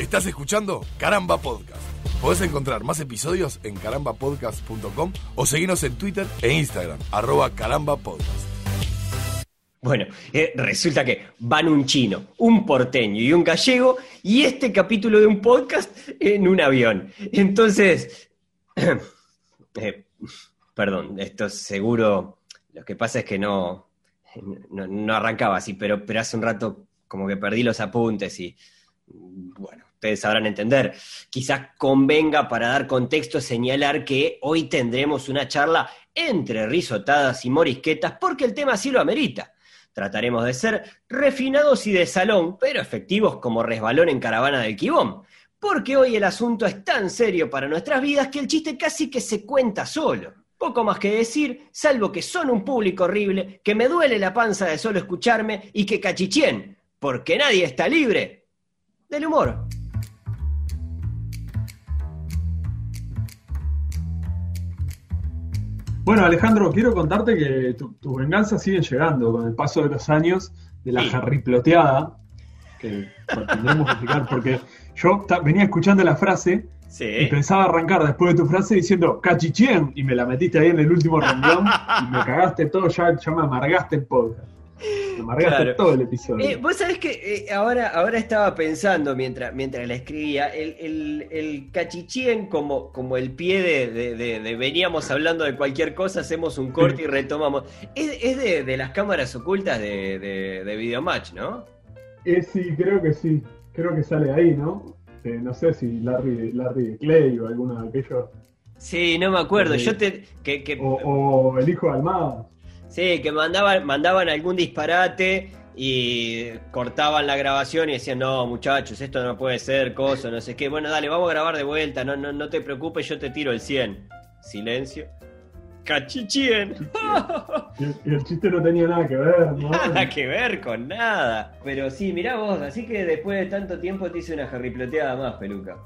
Estás escuchando Caramba Podcast. Podés encontrar más episodios en carambapodcast.com o seguirnos en Twitter e Instagram, arroba carambapodcast. Bueno, eh, resulta que van un chino, un porteño y un gallego y este capítulo de un podcast en un avión. Entonces, eh, perdón, esto seguro, lo que pasa es que no, no, no arrancaba así, pero, pero hace un rato como que perdí los apuntes y bueno, ustedes sabrán entender. Quizás convenga para dar contexto señalar que hoy tendremos una charla entre risotadas y morisquetas porque el tema sí lo amerita. Trataremos de ser refinados y de salón, pero efectivos como resbalón en caravana del Quibón. Porque hoy el asunto es tan serio para nuestras vidas que el chiste casi que se cuenta solo. Poco más que decir, salvo que son un público horrible, que me duele la panza de solo escucharme y que cachichien, porque nadie está libre del humor. Bueno, Alejandro, quiero contarte que tu- tus venganzas siguen llegando con el paso de los años de la Sí. jarriploteada, que tendremos que explicar, porque yo venía escuchando la frase y pensaba arrancar después de tu frase diciendo cachichén, y me la metiste ahí en el último renglón y me cagaste todo, ya, ya me amargaste el podcast. Claro. todo el episodio. Eh, Vos sabés que eh, ahora, ahora estaba pensando mientras, mientras la escribía, el, el, el cachichien como, como el pie de, de- de- de veníamos hablando de cualquier cosa, hacemos un corte y retomamos. Es, es de, las cámaras ocultas de, de, de Videomatch, ¿no? Eh, sí, creo que sí. Creo que sale ahí, ¿no? Eh, no sé si Larry, Larry Clay o alguno de aquellos. Sí, no me acuerdo. Yo te. Que, que- O, o el hijo de Almada. Sí, que mandaban, mandaban algún disparate y cortaban la grabación y decían, no, muchachos, esto no puede ser, cosa, no sé qué. Bueno, dale, vamos a grabar de vuelta, no, no, no te preocupes, yo te tiro el 100. Silencio. Cachichien. Y, el- el chiste no tenía nada que ver, ¿no? Nada que ver con nada. Pero sí, mirá vos, así que después de tanto tiempo te hice una jarriploteada más, peluca.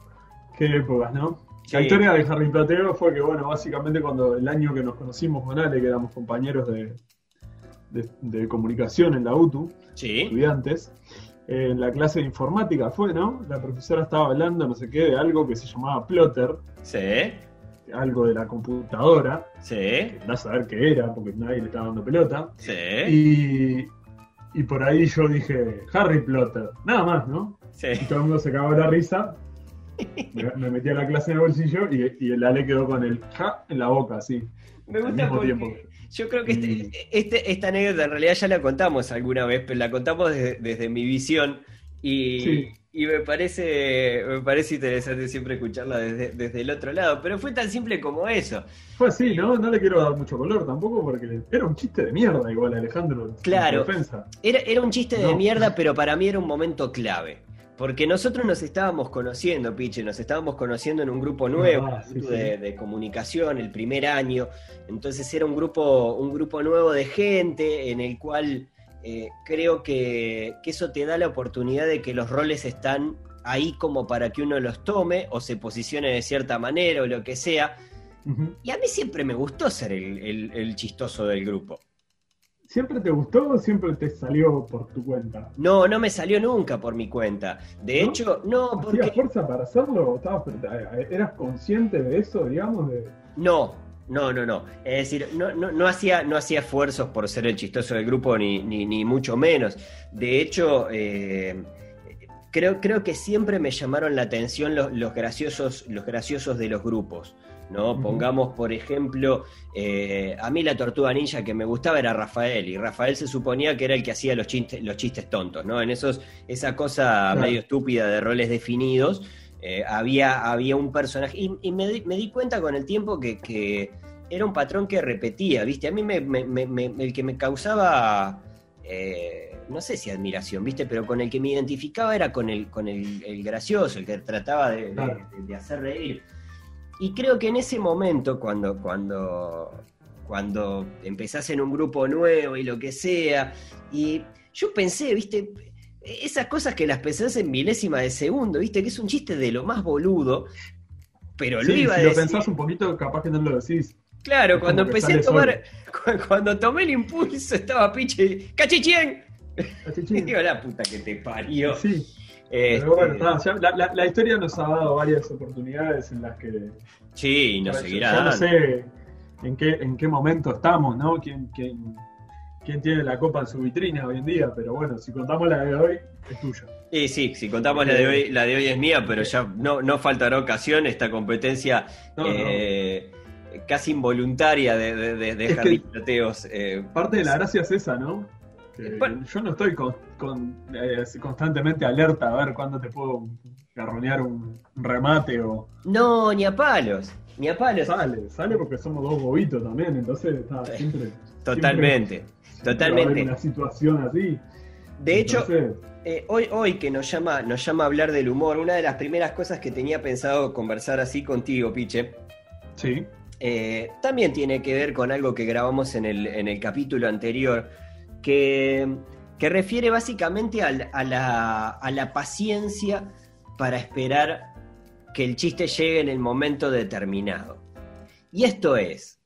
Qué épocas, ¿no? Sí. La historia del Harry Plateo fue que, bueno, básicamente cuando el año que nos conocimos con Ale, que éramos compañeros de, de- de comunicación en la UTU, Sí. estudiantes, eh, en la clase de informática fue, ¿no? La profesora estaba hablando, no sé qué, de algo que se llamaba plotter, Sí. algo de la computadora, Sí. a saber qué era, porque nadie le estaba dando pelota. Sí. Y, y por ahí yo dije, Harry Plotter, nada más, ¿no? Sí. Y todo el mundo se cagó la risa. Me, me metí a la clase en el bolsillo y, y el Ale quedó con el ja en la boca, así. Me al gusta mismo tiempo. yo creo que este- este- esta anécdota en realidad ya la contamos alguna vez, pero la contamos desde, desde mi visión y, Sí. y me parece me parece interesante siempre escucharla desde, desde el otro lado, pero fue tan simple como eso. Fue así, ¿no? No le quiero dar mucho color tampoco porque era un chiste de mierda igual, Alejandro. Claro. Era, era un chiste de mierda, pero para mí era un momento clave. Porque nosotros nos estábamos conociendo, Piche, nos estábamos conociendo en un grupo nuevo, Ah, sí, de, comunicación, el primer año. Entonces era un grupo, un grupo nuevo de gente en el cual eh, creo que, que eso te da la oportunidad de que los roles están ahí como para que uno los tome o se posicione de cierta manera o lo que sea. Y a mí siempre me gustó ser el, el- el chistoso del grupo. ¿Siempre te gustó o siempre te salió por tu cuenta? No, no me salió nunca por mi cuenta. De ¿No? hecho, no, ¿Hacías porque... fuerza para hacerlo? ¿O estabas- ¿Eras consciente de eso, digamos? De... No, no, no, no. Es decir, no, no, no hacía, no hacía esfuerzos por ser el chistoso del grupo, ni, ni, ni mucho menos. De hecho, eh, creo, creo que siempre me llamaron la atención los, los graciosos, los graciosos de los grupos. ¿No? Pongamos, por ejemplo, eh, a mí la tortuga ninja que me gustaba era Rafael, y Rafael se suponía que era el que hacía los chistes, los chistes tontos, ¿no? En esos, esa cosa Claro. medio estúpida de roles definidos, eh, había, había un personaje, y, y me, di, me di cuenta con el tiempo que, que era un patrón que repetía, ¿viste? A mí me, el que me causaba, eh, no sé si admiración, ¿viste? Pero con el que me identificaba era con el, con el, el gracioso, el que trataba de- de hacer reír. Y creo que en ese momento, cuando, cuando, cuando empezás en un grupo nuevo y lo que sea, y yo pensé, ¿viste? Esas cosas que las pensás en milésima de segundo, ¿viste? Que es un chiste de lo más boludo, pero lo Sí, iba a si lo decir. pensás un poquito, capaz que no lo decís. Claro, Es cuando empecé a tomar, cu- cuando tomé el impulso estaba piche, ¡cachichien! Digo, la puta que te parió. Sí, Pero bueno, Este, está, ya la, la- la historia nos ha dado varias oportunidades en las que. sí, nos seguirá ya no sé en qué, en qué momento estamos, ¿no? ¿Quién, quién, quién tiene la copa en su vitrina hoy en día? Pero bueno, si contamos la de hoy, es tuya. Y sí, si contamos la de hoy, la de hoy es mía, pero ya no, no faltará ocasión esta competencia No, eh, casi involuntaria de, de, de, Es que- eh, Parte de la gracia es esa, ¿no? Que Bueno. Yo no estoy con, con, eh, constantemente alerta a ver cuándo te puedo garronear un remate o. No, ni a palos, ni a palos. Sale, sale porque somos dos bobitos también, entonces está siempre. Totalmente, siempre va a haber totalmente. Una situación así. De hecho, Entonces, Eh, hoy, hoy que nos llama, nos llama a hablar del humor, una de las primeras cosas que tenía pensado conversar así contigo, Piche, sí. eh, también tiene que ver con algo que grabamos en el, en el capítulo anterior, que, que refiere básicamente a, la, a la paciencia para esperar que el chiste llegue en el momento determinado. Y esto es,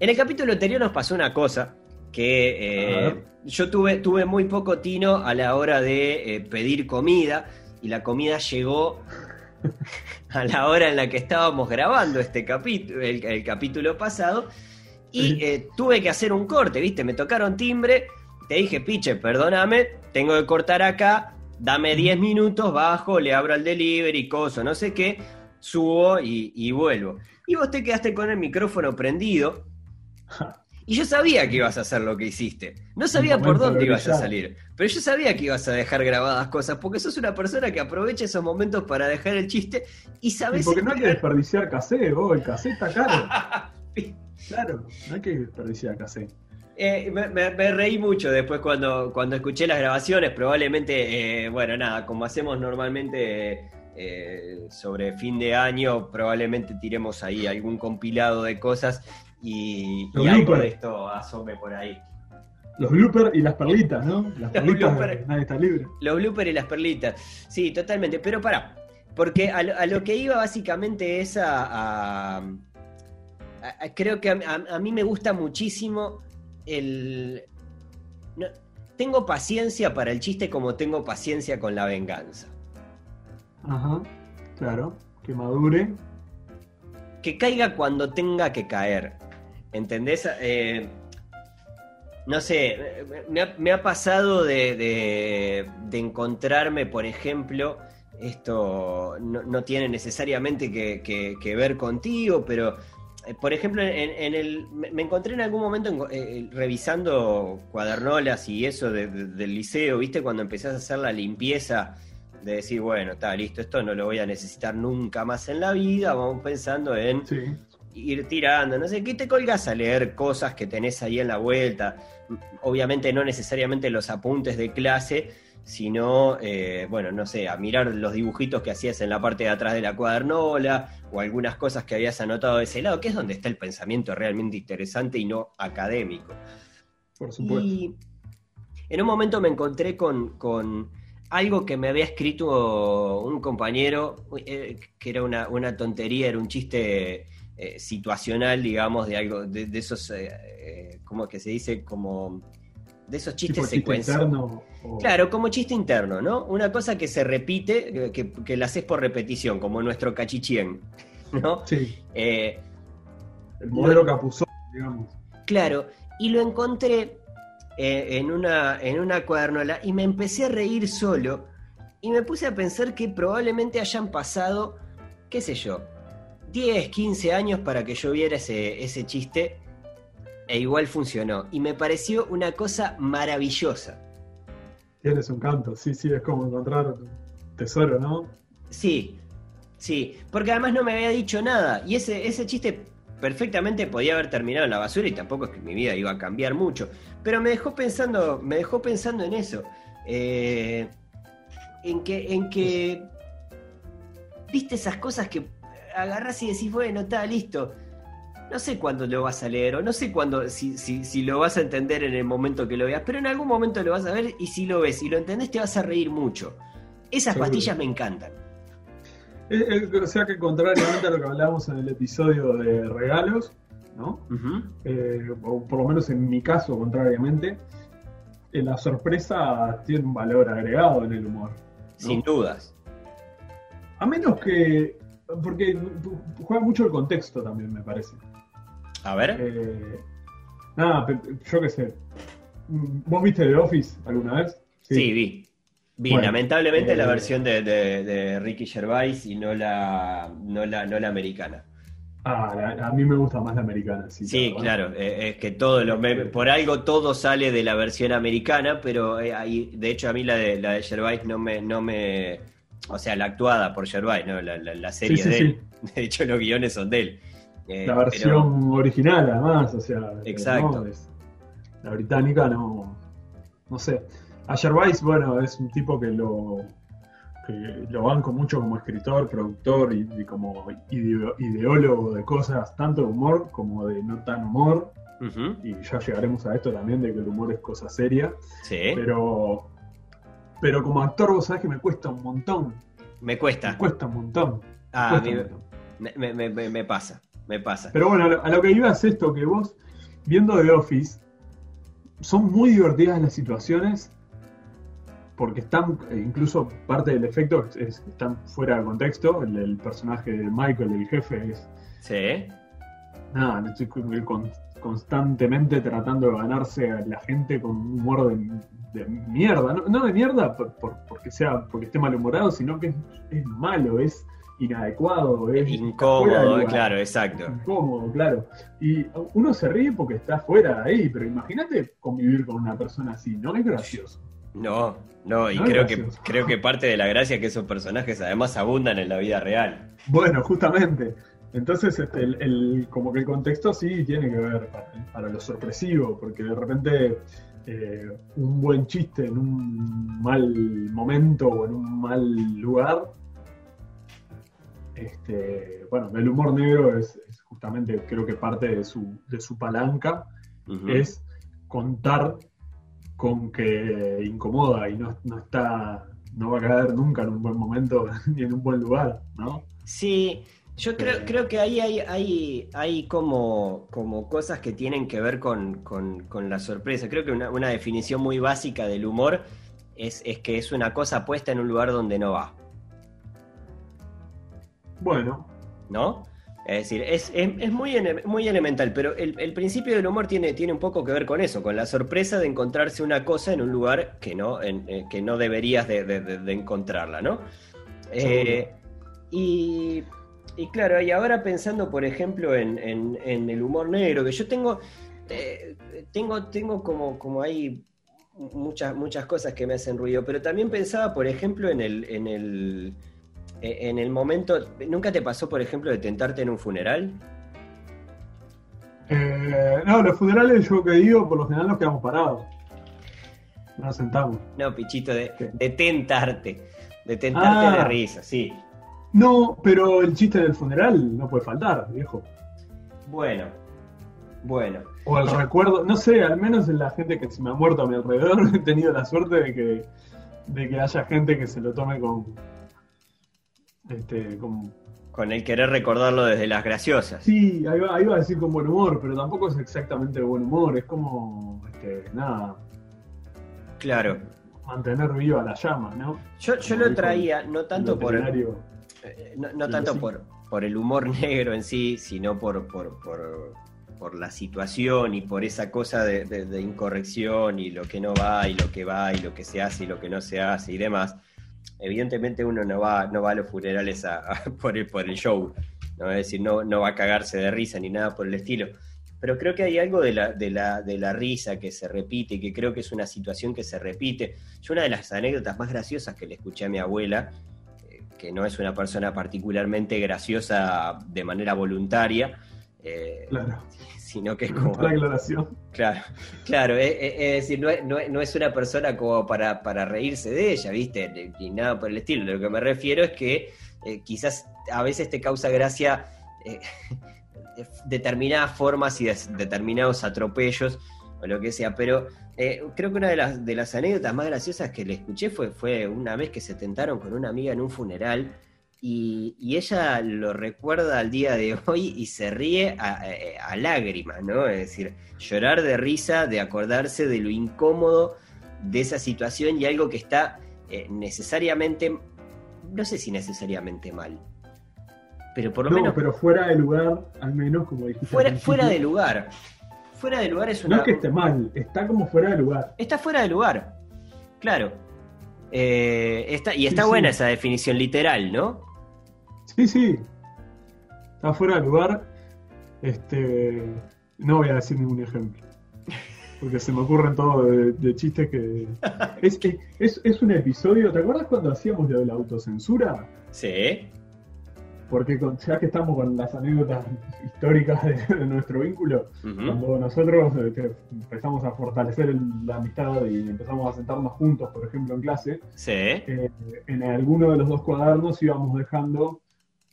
en el capítulo anterior nos pasó una cosa que eh, yo tuve, tuve muy poco tino a la hora de eh, pedir comida y la comida llegó a la hora en la que estábamos grabando este capítulo, el, el capítulo pasado, y eh, tuve que hacer un corte, ¿viste? Me tocaron timbre, te dije, piche, perdóname, tengo que cortar acá, dame 10 minutos, bajo, le abro al delivery, coso, no sé qué, subo y, y vuelvo. Y vos te quedaste con el micrófono prendido. Y yo sabía que ibas a hacer lo que hiciste. No sabía por dónde de ibas a salir. Pero yo sabía que ibas a dejar grabadas cosas, porque sos una persona que aprovecha esos momentos para dejar el chiste y Y sabes. porque no hay que desperdiciar casé, vos, el casé está caro. Claro, no hay que desperdiciar casé. Eh, me, me- me reí mucho después cuando, cuando escuché las grabaciones. Probablemente, eh, bueno, nada, como hacemos normalmente eh, sobre fin de año, probablemente tiremos ahí algún compilado de cosas y, y algo de esto asome por ahí. Los bloopers y las perlitas, ¿no? Las perlitas, bloopers. nadie está libre. Los bloopers y las perlitas. Sí, totalmente. Pero pará. Porque a lo, a lo que iba básicamente es a. a- a- a- creo que a, a- a mí me gusta muchísimo el. no- tengo paciencia para el chiste como tengo paciencia con la venganza. Ajá, claro, que madure. Que caiga cuando tenga que caer. ¿Entendés? Eh, no sé, me ha, me ha pasado de, de- de encontrarme, por ejemplo, esto no, no tiene necesariamente que, que- que ver contigo, pero, por ejemplo, en, en el, me encontré en algún momento en- eh, revisando cuadernolas y eso de- de- del liceo, ¿viste? Cuando empezás a hacer la limpieza de decir, bueno, está listo, esto no lo voy a necesitar nunca más en la vida, vamos pensando en Sí. ir tirando, no sé, ¿qué te colgas a leer cosas que tenés ahí en la vuelta? Obviamente no necesariamente los apuntes de clase, sino, eh, bueno, no sé, a mirar los dibujitos que hacías en la parte de atrás de la cuadernola o algunas cosas que habías anotado de ese lado, que es donde está el pensamiento realmente interesante y no académico. Por supuesto. Y en un momento me encontré con, con algo que me había escrito un compañero, eh, que era una, una tontería, era un chiste eh, situacional, digamos, de algo, de, de esos, eh, eh, ¿cómo que se dice? Como de esos chistes interno. o- Claro, como chiste interno, ¿no? Una cosa que se repite, que, que la haces por repetición, como nuestro cachichien, ¿no? Sí, Eh, el modelo Capuzón, digamos. Claro, y lo encontré eh, en, una, en una cuadernola y me empecé a reír solo y me puse a pensar que probablemente hayan pasado, qué sé yo, 10, 15 años para que yo viera ese, ese chiste e igual funcionó. Y me pareció una cosa maravillosa. Tienes un canto, sí, sí, es como encontrar tesoro, ¿no? Sí, sí, porque además no me había dicho nada. Y ese, ese chiste perfectamente podía haber terminado en la basura y tampoco es que mi vida iba a cambiar mucho. Pero me dejó pensando, me dejó pensando en eso. Eh, en que, en que. Viste esas cosas que agarras y decís, bueno, está listo. No sé cuándo lo vas a leer, o no sé cuándo, si, si, si lo vas a entender en el momento que lo veas, pero en algún momento lo vas a ver y si lo ves y lo entendés te vas a reír mucho. Esas Seguro. pastillas me encantan. Eh, o sea que contrariamente a lo que hablábamos en el episodio de regalos, ¿no? Eh, o por lo menos en mi caso, contrariamente, eh, la sorpresa tiene un valor agregado en el humor. sin dudas. A menos que. Porque juega mucho el contexto también, me parece. A ver. Eh, nada, yo qué sé. ¿Vos viste The Office alguna vez? Sí, vi. Vi, Bueno, lamentablemente la eh, versión de, de- de Ricky Gervais y no la, no la, no la americana. Ah, la- a mí me gusta más la americana. Sí, Sí, claro. eh, es que todo lo, me- por algo todo sale de la versión americana, pero eh, ahí, de hecho a mí la de la de Gervais no me, no me, o sea, la actuada por Gervais, ¿no? La, la- la serie Sí, sí, de sí. él. De hecho los guiones son de él. Eh, La pero- versión original, además, o sea. Exacto. no, es- la británica no. No sé. A Gervais, bueno, es un tipo que lo. que lo banco mucho como escritor, productor y, y como ideo- ideólogo de cosas, tanto de humor como de no tan humor. Y ya llegaremos a esto también, de que el humor es cosa seria. sí, Pero. Pero como actor, vos sabés que me cuesta un montón. me Me cuesta. cuesta un montón. me Ah, a cuesta mí un montón. me- me- me- me pasa, me pasa. Pero bueno, a lo, a lo que iba es esto, que vos, viendo The Office, son muy divertidas las situaciones, porque están, eh, incluso parte del efecto es, están fuera de contexto, el, el personaje de Michael, el jefe, es Sí, nada, estoy con- con- constantemente tratando de ganarse a la gente con un humor de, de mierda, no, no de mierda por- por- porque sea porque esté malhumorado, sino que es, es malo, es inadecuado, es incómodo, lugar. claro, exacto. incómodo, claro. Y uno se ríe porque está fuera de ahí, pero imagínate convivir con una persona así, no es gracioso. No, no, y No creo que, creo que parte de la gracia es que esos personajes además abundan en la vida real. Bueno, justamente. Entonces, este, el, el- como que el contexto sí tiene que ver para, para lo sorpresivo, porque de repente eh, un buen chiste en un mal momento o en un mal lugar, este, bueno, el humor negro es, es justamente, creo que parte de su, de su palanca, es contar con que incomoda y no, no está, no va a caer nunca en un buen momento ni en un buen lugar, ¿no? Sí, yo creo, creo que ahí hay, hay, hay como, como cosas que tienen que ver con, con- con la sorpresa. Creo que una, una definición muy básica del humor es, es que es una cosa puesta en un lugar donde no va, Bueno, ¿no? Es decir, es, es- es muy, muy elemental, pero el, el principio del humor tiene, tiene un poco que ver con eso, con la sorpresa de encontrarse una cosa en un lugar que no, en- eh, que no deberías de, de- encontrarla, ¿no? Eh, y, y claro, y ahora pensando, por ejemplo, en, en- en el humor negro, que yo tengo, eh, tengo, tengo como, como hay muchas, muchas cosas que me hacen ruido, pero también pensaba, por ejemplo, en el, en el, en el momento, ¿nunca te pasó, por ejemplo, de tentarte en un funeral? eh, no, los funerales yo que digo, por lo general nos quedamos parados. No nos sentamos. No, pichito, de, de tentarte, de tentarte Ah. de risa, sí. No, pero el chiste del funeral no puede faltar, viejo. Bueno, bueno. O el recuerdo, no sé, al menos en la gente que se me ha muerto a mi alrededor, he tenido la suerte de que, de que haya gente que se lo tome con. Este, con. Con el querer recordarlo desde las graciosas. Sí, ahí va, ahí va a decir con buen humor, pero tampoco es exactamente buen humor, es como. Este, nada, Claro. mantener viva la llama, ¿no? Yo, yo Como lo traía, no tanto El por el, eh, no, no tanto por, por el humor negro en sí, sino por, por, por, por la situación y por esa cosa de, de- de incorrección y lo que no va y lo que va y lo que se hace y lo que no se hace y demás. Evidentemente uno no va, no va a los funerales a- por, el, por el show, ¿no? es decir, no, no va a cagarse de risa ni nada por el estilo. Pero creo que hay algo de la, de, la, de la risa que se repite, que creo que es una situación que se repite. Yo una de las anécdotas más graciosas que le escuché a mi abuela, eh, que no es una persona particularmente graciosa de manera voluntaria, eh, Claro, sino que es como... la aclaración. Claro, claro, es, decir, no es, no es- no es una persona como para, para reírse de ella, ¿viste? Ni, nada por el estilo. Lo que me refiero es que eh, quizás a veces te causa gracia eh, determinadas formas y determinados atropellos o lo que sea, pero eh, creo que una de las, de las anécdotas más graciosas que le escuché fue, fue una vez que se tentaron con una amiga en un funeral y, y ella lo recuerda al día de hoy y se ríe a, a- a lágrimas, ¿no? Es decir, llorar de risa, de acordarse de lo incómodo de esa situación y algo que está eh, necesariamente, no sé si necesariamente mal, pero por lo No, menos pero fuera de lugar, al menos, como dijiste. fuera, fuera de lugar. Fuera de lugar es No una... es que esté mal, está como fuera de lugar. Está fuera de lugar, claro. Eh, está, y está Sí, buena sí. esa definición literal, ¿no? Sí, sí. Está fuera de lugar. Este. No voy a decir ningún ejemplo. Porque se me ocurren todos de, de chistes que. Es, es, es un episodio. ¿Te acuerdas cuando hacíamos lo de la autocensura? Sí. Porque con- ya que estamos con las anécdotas históricas de, de nuestro vínculo, cuando nosotros eh, empezamos a fortalecer el- la amistad y empezamos a sentarnos juntos, por ejemplo, en clase, Sí. eh, en alguno de los dos cuadernos íbamos dejando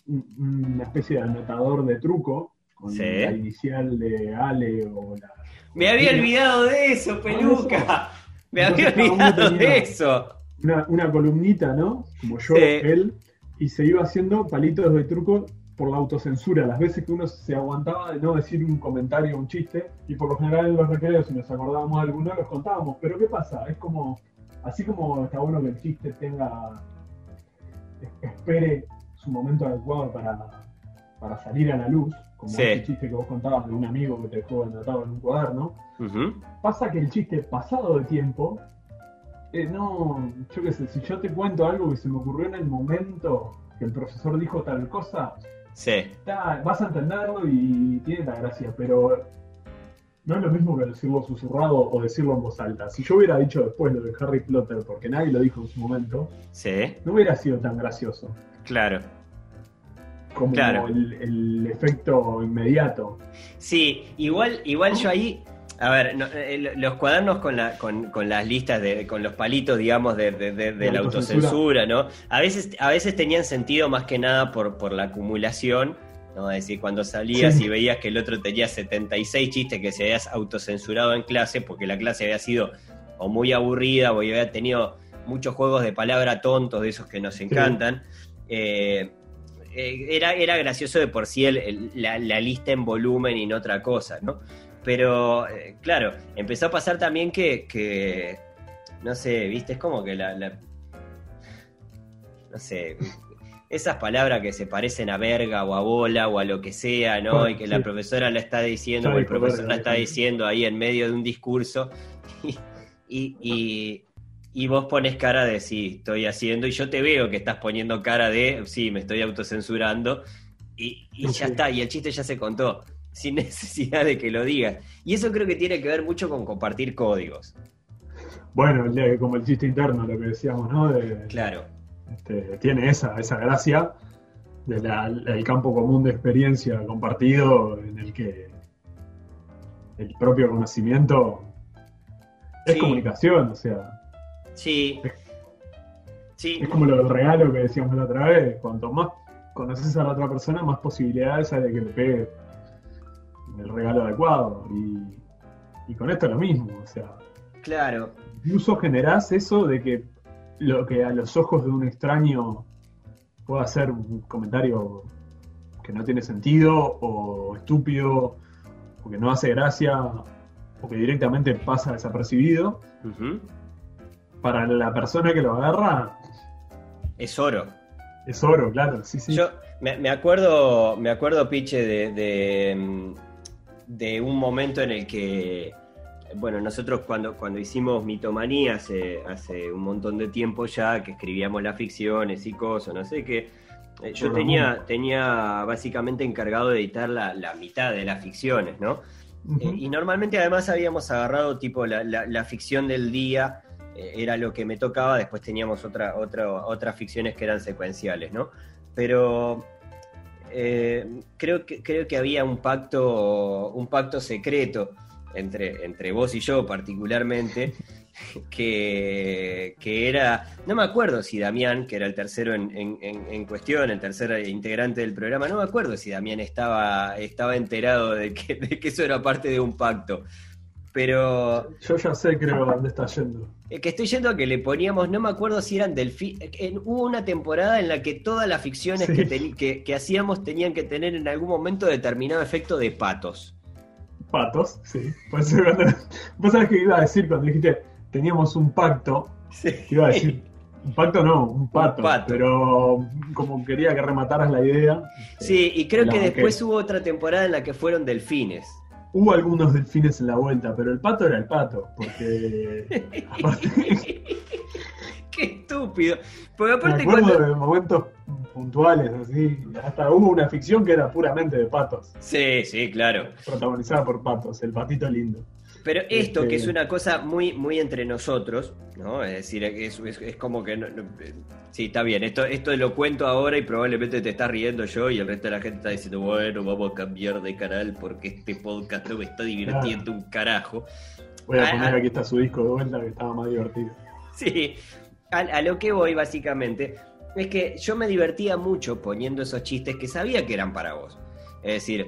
un- una especie de anotador de truco con Sí. la inicial de Ale o la. Me había olvidado de eso, peluca. Me había Entonces, olvidado de eso. Una, una columnita, ¿no? Como yo, Sí. él, y se iba haciendo palitos de truco por la autocensura, las veces que uno se aguantaba de no decir un comentario o un chiste, y por lo general en los recreos, si nos acordábamos de alguno, los contábamos. Pero ¿qué pasa? Es como, así como está bueno que el chiste tenga, es- espere su momento adecuado para, para salir a la luz, como Sí. ese chiste que vos contabas de un amigo que te dejó anotado en un cuaderno, pasa que el chiste pasado de tiempo, eh, no, yo qué sé, si yo te cuento algo que se me ocurrió en el momento que el profesor dijo tal cosa, Sí. está- vas a entenderlo y tiene la gracia, pero no es lo mismo que decirlo susurrado o decirlo en voz alta. Si yo hubiera dicho después lo de Harry Potter, porque nadie lo dijo en su momento, Sí. no hubiera sido tan gracioso Claro. como Claro. el, el efecto inmediato. Sí, igual, igual yo ahí. A ver, no, eh, los cuadernos con, la, con, con las listas, de, con los palitos, digamos, de, de- de- de De la autocensura. ¿no? A veces, a veces tenían sentido más que nada por, por la acumulación, ¿no? Es decir, cuando salías Sí. y veías que el otro tenía 76 chistes que se habías autocensurado en clase, porque la clase había sido o muy aburrida o había tenido muchos juegos de palabra tontos, de esos que nos encantan. Eh, eh, era, era gracioso de por sí el- el- la, la lista en volumen y no otra cosa, ¿no? Pero, eh, claro, empezó a pasar también que, que, no sé, viste, es como que la, la- no sé, esas palabras que se parecen a verga o a bola o a lo que sea, ¿no? Y que sí. la profesora la está diciendo o el profesor la está diciendo ahí en medio de un discurso y, y, y- y vos pones cara de sí, estoy haciendo y yo te veo que estás poniendo cara de sí, me estoy autocensurando y, y ya Sí. está, y el chiste ya se contó sin necesidad de que lo digas. Y eso creo que tiene que ver mucho con compartir códigos. Bueno, como el chiste interno, lo que decíamos, ¿no? De, Claro, este, tiene esa, esa gracia del campo común de experiencia compartido en el que el propio conocimiento es Sí. comunicación, o sea, sí. Sí, es como lo del regalo que decíamos la otra vez, cuanto más conoces a la otra persona, más posibilidades hay de que le pegue el regalo adecuado. Y, y con esto es lo mismo, o sea, claro. incluso generás eso de que lo que a los ojos de un extraño pueda ser un comentario que no tiene sentido o estúpido o que no hace gracia o que directamente pasa desapercibido, para la persona que lo agarra Es oro. es oro, claro, sí, sí. Yo me, me acuerdo, me acuerdo, Piche, de, de, mm, de un momento en el que, bueno, nosotros cuando, cuando hicimos Mitomanía hace, hace un montón de tiempo ya, que escribíamos las ficciones y cosas, no sé qué, eh, yo tenía, tenía básicamente encargado de editar la, la mitad de las ficciones, ¿no? Eh, y normalmente además habíamos agarrado tipo la, la- la ficción del día, eh, era lo que me tocaba, después teníamos otra, otra, otras ficciones que eran secuenciales, ¿no? Pero eh, creo, que, creo que había un pacto, un pacto secreto entre, entre vos y yo particularmente, que, que era, no me acuerdo si Damián, que era el tercero en, en- cuestión, el tercer integrante del programa, no me acuerdo si Damián estaba, estaba enterado de que, de que eso era parte de un pacto. Pero Yo ya sé, creo, dónde está yendo. eh, que estoy yendo a que le poníamos, no me acuerdo si eran delfín. Hubo una temporada en la que todas las ficciones Sí. que, teni- que, que hacíamos tenían que tener en algún momento determinado efecto de patos. Patos, sí. Por eso cuando- Vos sabés que iba a decir cuando dijiste teníamos un pacto, Sí. iba a decir Un pacto no, un pato. pato. Pero como quería que remataras la idea. Sí, y creo que después hubo otra temporada en la que fueron delfines. Hubo algunos delfines en la vuelta, pero el pato era el pato. Porque. aparte, Qué estúpido. Porque me aparte acuerdo cuando... de momentos puntuales, así. Hasta hubo una ficción que era puramente de patos. Sí, sí, claro. Protagonizada por patos, el patito lindo. Pero esto, Este- que es una cosa muy, muy entre nosotros, ¿no? Es decir, es, es- es como que... no- no- eh, sí, está bien, esto, esto lo cuento ahora y probablemente te estás riendo yo y el resto de la gente está diciendo, bueno, vamos a cambiar de canal porque este podcast no me está divirtiendo un carajo. Voy a poner aquí está su disco de vuelta que estaba más divertido. Sí, a, a lo que voy básicamente es que yo me divertía mucho poniendo esos chistes que sabía que eran para vos. Es decir,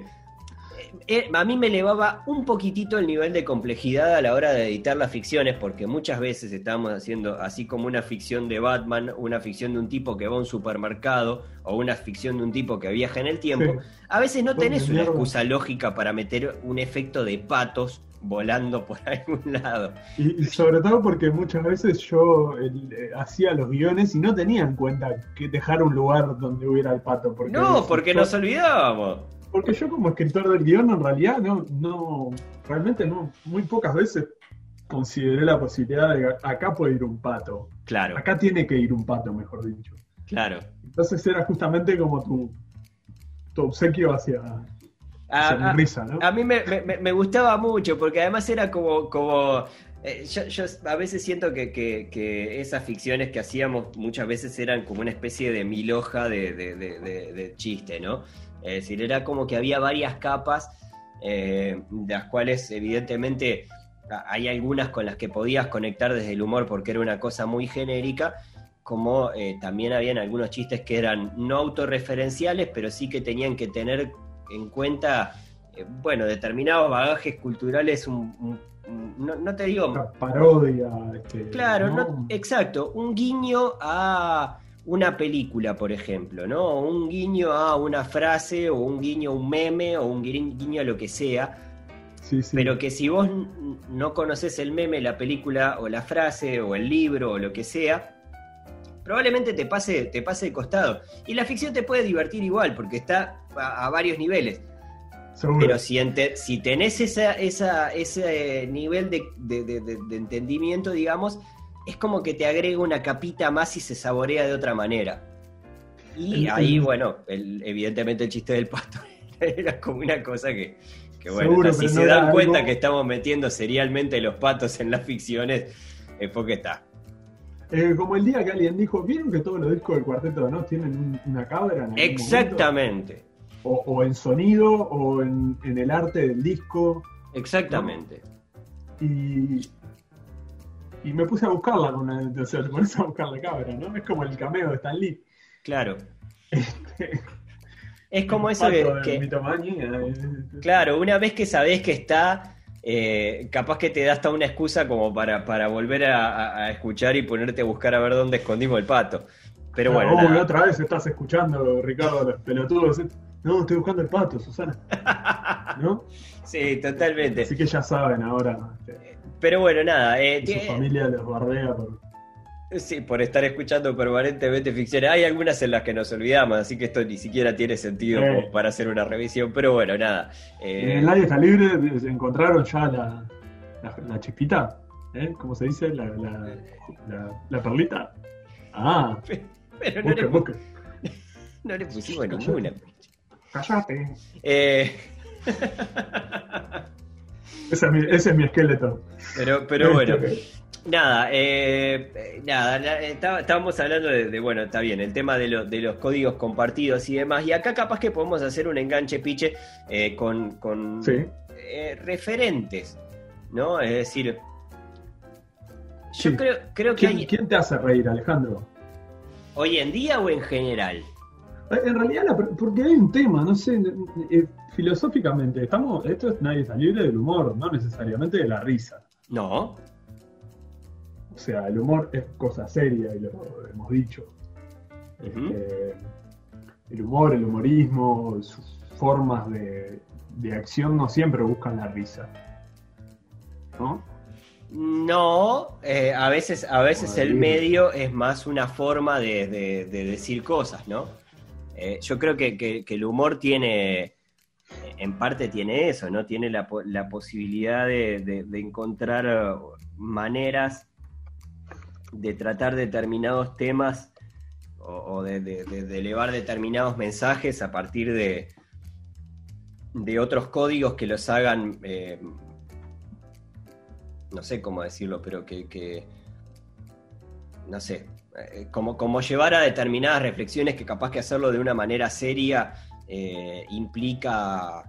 a mí me elevaba un poquitito el nivel de complejidad a la hora de editar las ficciones, porque muchas veces estábamos haciendo así como una ficción de Batman, una ficción de un tipo que va a un supermercado o una ficción de un tipo que viaja en el tiempo. Sí. A veces no tenés una excusa lógica para meter un efecto de patos volando por algún lado. Y, y sobre todo porque muchas veces yo el- eh, hacía los guiones y no tenía en cuenta que dejar un lugar donde hubiera el pato. Porque No, porque nos olvidábamos. Porque yo como escritor del guion en realidad no, no, realmente no, muy pocas veces consideré la posibilidad de acá puede ir un pato. Claro, Acá tiene que ir un pato, mejor dicho. claro. Entonces era justamente como tu, tu obsequio hacia, A, hacia mi a- risa, ¿no? a mí me, me- me gustaba mucho porque además era como... como eh, yo, yo a veces siento que, que- que esas ficciones que hacíamos muchas veces eran como una especie de de- de- de- de chiste, ¿no? Es decir, era como que había varias capas, eh, de las cuales evidentemente hay algunas con las que podías conectar desde el humor porque era una cosa muy genérica, como eh, también habían algunos chistes que eran no autorreferenciales, pero sí que tenían que tener en cuenta, eh, bueno, determinados bagajes culturales, un- un- un- no, no te digo... Una parodia. este, Claro, ¿no? no- exacto, un guiño a una película, por ejemplo, ¿no? Un guiño a una frase, o un guiño a un meme, o un guiñ- guiño a lo que sea, Sí, sí. pero que si vos no conoces el meme, la película, o la frase, o el libro, o lo que sea, probablemente te pase, te pase de costado. Y la ficción te puede divertir igual, porque está a, a varios niveles. Seguro. Pero si, ente- si tenés esa, esa, ese nivel de- de- de entendimiento, digamos, es como que te agrega una capita más y se saborea de otra manera. Y ahí, bueno, el- evidentemente el chiste del pato era como una cosa que, que bueno, Seguro, si se no dan cuenta algo- que estamos metiendo serialmente los patos en las ficciones, es porque está. Eh, como el día que alguien dijo, ¿vieron que todos los discos del Cuarteto de Nos tienen un- una cabra? En? Exactamente, O, o en sonido, o en, en el arte del disco. exactamente. Y, y me puse a buscarla, con una, o sea, te pones a buscar la cabra, ¿no? Es como el cameo de Stan Lee. Claro. Este, Es como eso que, que- eh, Claro, una vez que sabés que está, eh, capaz que te da hasta una excusa como para, para volver a, escuchar y ponerte a buscar a ver dónde escondimos el pato. Pero bueno, Uy, nada. otra vez estás escuchando, Ricardo, los pelotudos. No, estoy buscando el pato, Susana. ¿No? sí, totalmente. Así que ya saben ahora. este, Pero bueno, nada. eh, su tie- familia los bardea por. sí, por estar escuchando permanentemente ficciones. Hay algunas en las que nos olvidamos, así que esto ni siquiera tiene sentido Eh. para hacer una revisión. Pero bueno, nada. eh, En Nadie está libre, encontraron ya la, la, la chispita. ¿eh? ¿Cómo se dice? La, la, perlita. Ah, pero no le, no le pusimos ninguna. Cállate. Eh, Ese es mi, ese es mi esqueleto. pero, pero bueno. Nada, eh, nada, eh, está- estábamos hablando de, de, bueno, está bien, el tema de, lo- de los códigos compartidos y demás, y acá capaz que podemos hacer un enganche piche eh, con, con Sí. eh, referentes, ¿no? Es decir, yo Sí. creo, creo que ¿Quién, hay, quién te hace reír, Alejandro? hoy en día o en general, En realidad, la- porque hay un tema, no sé, eh, filosóficamente, estamos, esto es nadie está libre del humor, no necesariamente de la risa. no, O sea, el humor es cosa seria y lo hemos dicho. Este, el humor, el humorismo, sus formas de, de acción no siempre buscan la risa. ¿No? No, eh, a veces, a veces el medio es más una forma de, decir cosas, ¿no? Eh, yo creo que, el humor tiene, en parte tiene eso, ¿no? Tiene la, posibilidad de, encontrar maneras de tratar determinados temas o, de, elevar determinados mensajes a partir de, de otros códigos que los hagan eh, no sé cómo decirlo, pero que, no sé, eh, como, como llevar a determinadas reflexiones que capaz que hacerlo de una manera seria eh, implica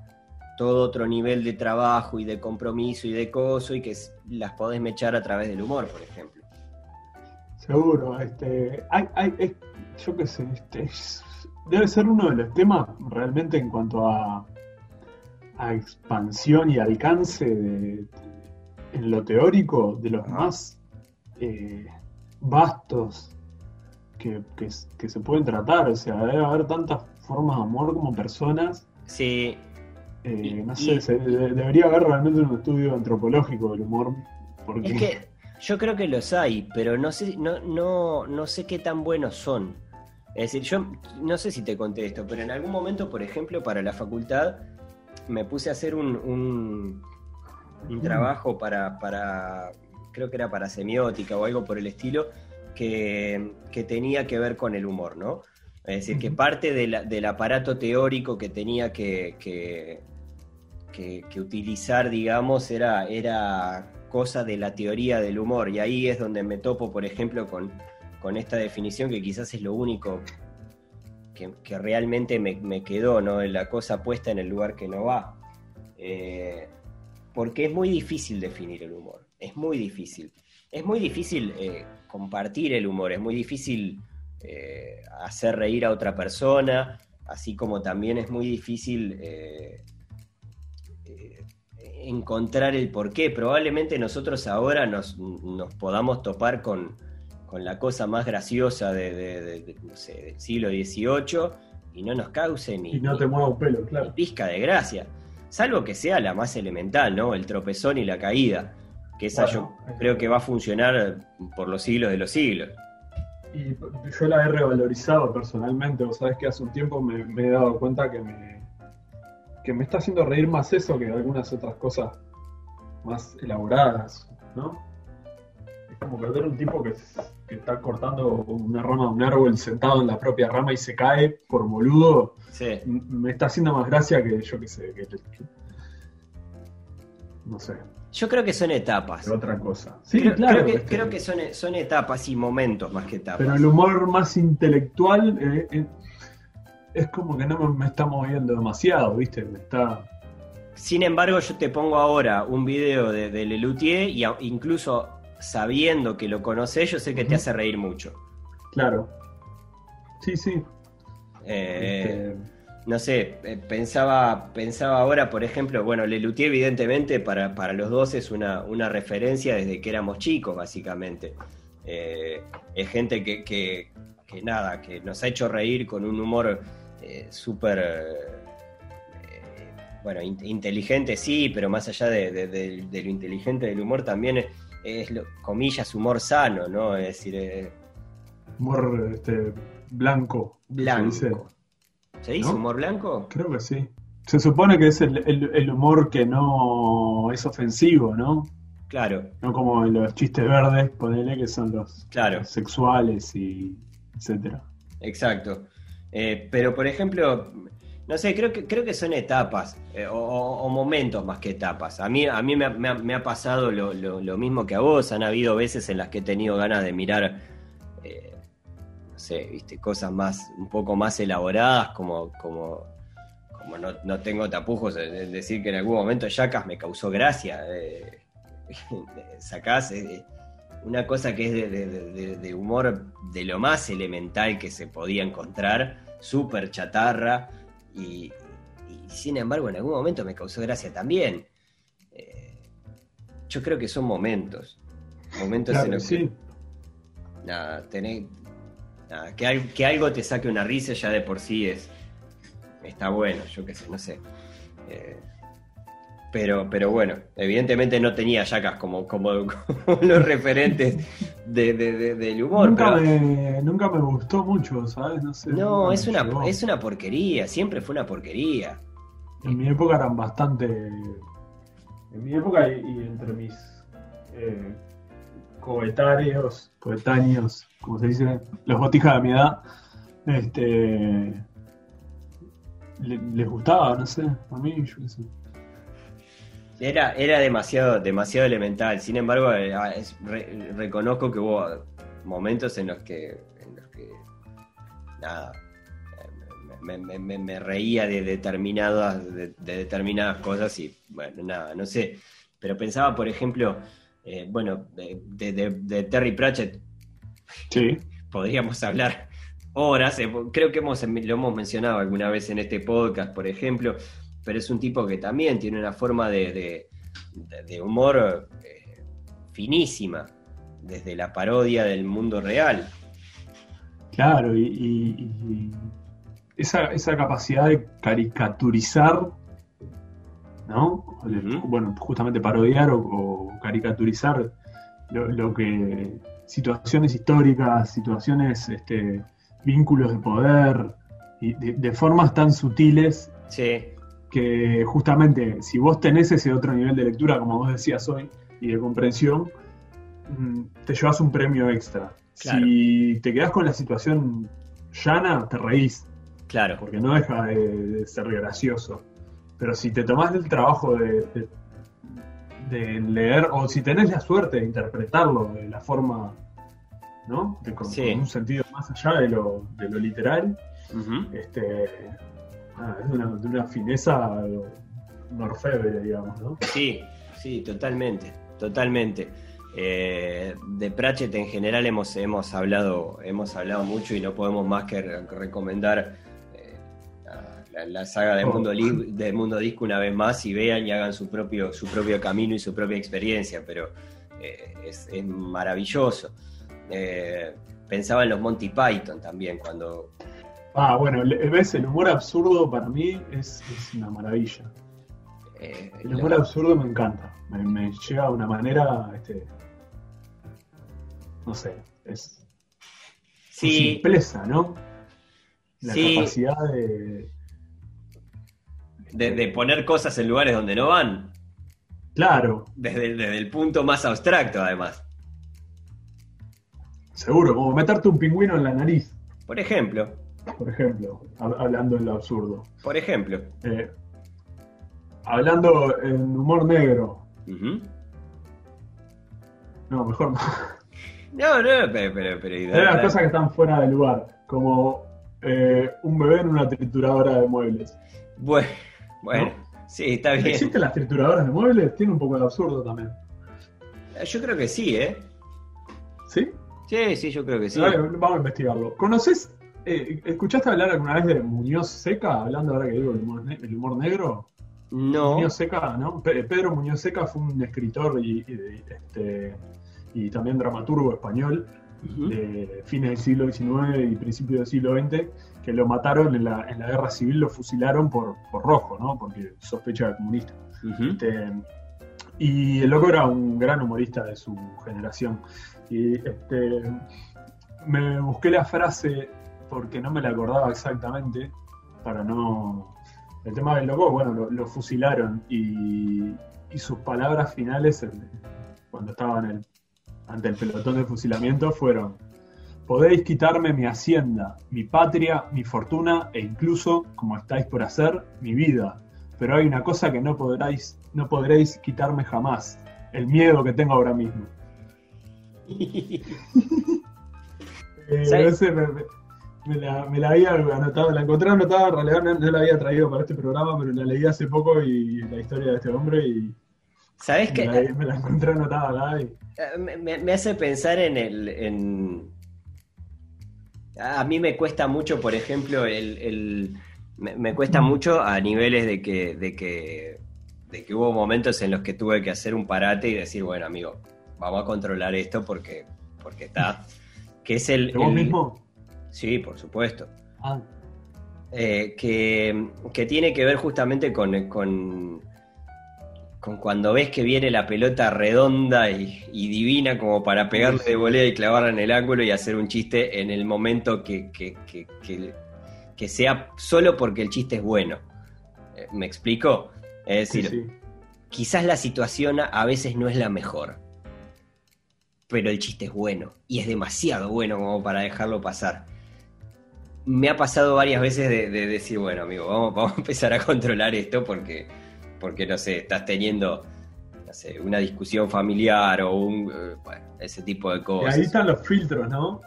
todo otro nivel de trabajo y de compromiso y de coso y que las podés mechar a través del humor, por ejemplo. Seguro, este, hay, yo qué sé, este, debe ser uno de los temas realmente en cuanto a, a expansión y alcance de, en lo teórico, de los más eh, vastos que, se pueden tratar. O sea, debe haber tantas formas de amor como personas. Sí. Eh, no sé, debería haber realmente un estudio antropológico del humor. Porque... Es que yo creo que los hay, pero no sé, no, no, no sé qué tan buenos son. Es decir, yo no sé si te conté esto, pero en algún momento, por ejemplo, para la facultad, me puse a hacer un un trabajo para, para, creo que era para semiótica o algo por el estilo, que, tenía que ver con el humor, ¿no? Es decir, que parte del aparato teórico que tenía que, que, utilizar, digamos, era, era cosa de la teoría del humor. Y ahí es donde me topo, por ejemplo, con, con esta definición que quizás es lo único que, realmente me, quedó, ¿no? La cosa puesta en el lugar que no va. Eh, porque es muy difícil definir el humor, es muy difícil. Es muy difícil eh, compartir el humor, es muy difícil eh, hacer reír a otra persona, así como también es muy difícil eh, encontrar el porqué. Probablemente nosotros ahora nos, podamos topar con, la cosa más graciosa del siglo XVIII y no nos cause ni, y no te mueva un pelo, claro. ni pizca de gracia salvo que sea la más elemental, ¿no? El tropezón y la caída, que esa yo creo que va a funcionar por los siglos de los siglos. Y yo la he revalorizado personalmente, vos sabés que hace un tiempo me, he dado cuenta que me, que me está haciendo reír más eso que algunas otras cosas más elaboradas, ¿no? Es como perder un tipo que, está cortando una rama de un árbol sentado en la propia rama y se cae por boludo. Sí. Me está haciendo más gracia que yo que sé, que, no sé. Yo creo que son etapas. otra cosa. Sí, creo, claro. Creo que, son, son, etapas y momentos más que etapas. Pero el humor más intelectual eh, eh, es como que no me, está moviendo demasiado, ¿viste? Me está. Sin embargo, yo te pongo ahora un video de, de Lelutier y incluso sabiendo que lo conoces, yo sé que te hace reír mucho. Claro. Sí, sí. Eh, este, no sé, eh, pensaba, pensaba ahora, por ejemplo, bueno, Lelutier evidentemente para, para los dos es una, una, referencia desde que éramos chicos, básicamente. Eh, es gente que, que, nada, que nos ha hecho reír con un humor súper, bueno, inteligente sí, pero más allá de, de, lo inteligente del humor también es, lo, comillas, humor sano, ¿no? Es decir... humor este, blanco. Blanco. ¿Se dice, humor blanco? Creo que sí. Se supone que es el, humor que no es ofensivo, ¿no? Claro. No como los chistes verdes, ponele, que son los, claro. sexuales y etcétera. Exacto. Eh, pero, por ejemplo, no sé, creo que, creo que son etapas eh, o, momentos más que etapas. A mí, a mí me, ha, pasado lo, mismo que a vos. Han habido veces en las que he tenido ganas de mirar, eh, no sé, viste, cosas más, un poco más elaboradas, como, como, como no, tengo tapujos en decir que en algún momento Yacas me causó gracia. Eh, sacás una cosa que es de humor de lo más elemental que se podía encontrar, súper chatarra y, sin embargo en algún momento me causó gracia también. Eh, yo creo que son momentos. Momentos en los que. Nada, que, algo te saque una risa ya de por sí es. Está bueno, yo qué sé, no sé. Eh, Pero, pero bueno, evidentemente no tenía yacas como, como, los referentes de, del humor. Nunca, me, nunca me gustó mucho, ¿sabes? No, sé, no es, una, es una porquería, siempre fue una porquería. En mi época eran bastante. En mi época y, entre mis eh, coetarios, coetáneos, como se dice, los botijas de mi edad, este, les gustaba, no sé, a mí yo qué sé. Era, era demasiado, demasiado elemental. Sin embargo, eh, ah, reconozco que hubo momentos en los que, nada, me, reía de determinadas, de, determinadas cosas y bueno, nada, no sé. Pero pensaba, por ejemplo, eh, bueno, de, Terry Pratchett. Sí. Podríamos hablar horas. Eh, creo que hemos, lo hemos mencionado alguna vez en este podcast, por ejemplo pero es un tipo que también tiene una forma de, humor eh, finísima, desde la parodia del mundo real. Claro, y, esa, capacidad de caricaturizar, ¿no? Bueno, justamente parodiar o, caricaturizar lo, que situaciones históricas, situaciones, este, vínculos de poder, y de, formas tan sutiles sí que justamente si vos tenés ese otro nivel de lectura, como vos decías hoy, y de comprensión, mm, te llevas un premio extra. Si te quedás con la situación llana, te reís. Claro. Porque no deja de, ser gracioso. Pero si te tomás el trabajo de, de, leer, o si tenés la suerte de interpretarlo de la forma, ¿no? con, un sentido más allá de lo, de lo literal, este, Ah, es una, de una fineza orfebre, digamos, ¿no? Sí, sí, totalmente, totalmente. Eh, de Pratchett en general hemos, hemos, hablado, hemos hablado mucho y no podemos más que recomendar la, saga de Mundo, de Mundo Disco una vez más y vean y hagan su propio, su propio camino y su propia experiencia, pero eh, es, maravilloso. pensaba en los Monty Python también, cuando Ah, bueno, ves, el humor absurdo para mí es, una maravilla. Eh, el humor absurdo me encanta. Me, llega de una manera, este, no sé, es sí. simpleza, ¿no? La capacidad de, de, poner cosas en lugares donde no van. Claro. Desde, desde el punto más abstracto, además. Seguro, como meterte un pingüino en la nariz. Por ejemplo por ejemplo, hablando en lo absurdo. Por ejemplo. Eh, hablando en humor negro. No, mejor no. No, no, pero... pero, pero Hay cosas que están fuera de lugar, como eh, un bebé en una trituradora de muebles. Bueno, bueno, sí, está bien. ¿Existen las trituradoras de muebles? Tiene un poco de absurdo también. Yo creo que sí, ¿eh? ¿Sí? Sí, sí, yo creo que sí. vamos a investigarlo. ¿Conoces eh, ¿Escuchaste hablar alguna vez de Muñoz Seca? Hablando ahora que digo el humor, negro. No. Muñoz Seca, ¿no? Pedro Muñoz Seca fue un escritor y, este, y también dramaturgo español de fines del siglo XIX y principios del siglo XX, que lo mataron en la, guerra civil, lo fusilaron por, rojo, ¿no? Porque sospecha de comunista. Este, y el loco era un gran humorista de su generación. Y este, me busqué la frase porque no me la acordaba exactamente, para no... El tema del loco, bueno, lo, fusilaron y, sus palabras finales, cuando estaban ante el pelotón de fusilamiento, fueron, podéis quitarme mi hacienda, mi patria, mi fortuna e incluso, como estáis por hacer, mi vida. Pero hay una cosa que no podréis, no podréis quitarme jamás, el miedo que tengo ahora mismo. eh, me la, me la había anotado, la encontré anotada, en realidad no, la había traído para este programa, pero la leí hace poco y la historia de este hombre y... ¿Sabes qué? Me la encontré anotada acá eh, me, hace pensar en el... En... A mí me cuesta mucho, por ejemplo, el... Me, cuesta mm. mucho a niveles de que, de que de que hubo momentos en los que tuve que hacer un parate y decir, bueno, amigo, vamos a controlar esto porque, porque está. Que es el. vos mismo? Sí, por supuesto. Ah. Eh, que, tiene que ver justamente con, con, con cuando ves que viene la pelota redonda y, divina como para pegarle de volea y clavarla en el ángulo y hacer un chiste en el momento que, que, que, sea solo porque el chiste es bueno. Eh, ¿Me explico? Es decir, quizás la situación a veces no es la mejor, pero el chiste es bueno y es demasiado bueno como para dejarlo pasar. Me ha pasado varias veces de, decir, bueno, amigo, vamos, vamos a empezar a controlar esto porque porque no sé, estás teniendo no sé, una discusión familiar o un, eh, bueno, ese tipo de cosas. Y ahí están los filtros, ¿no?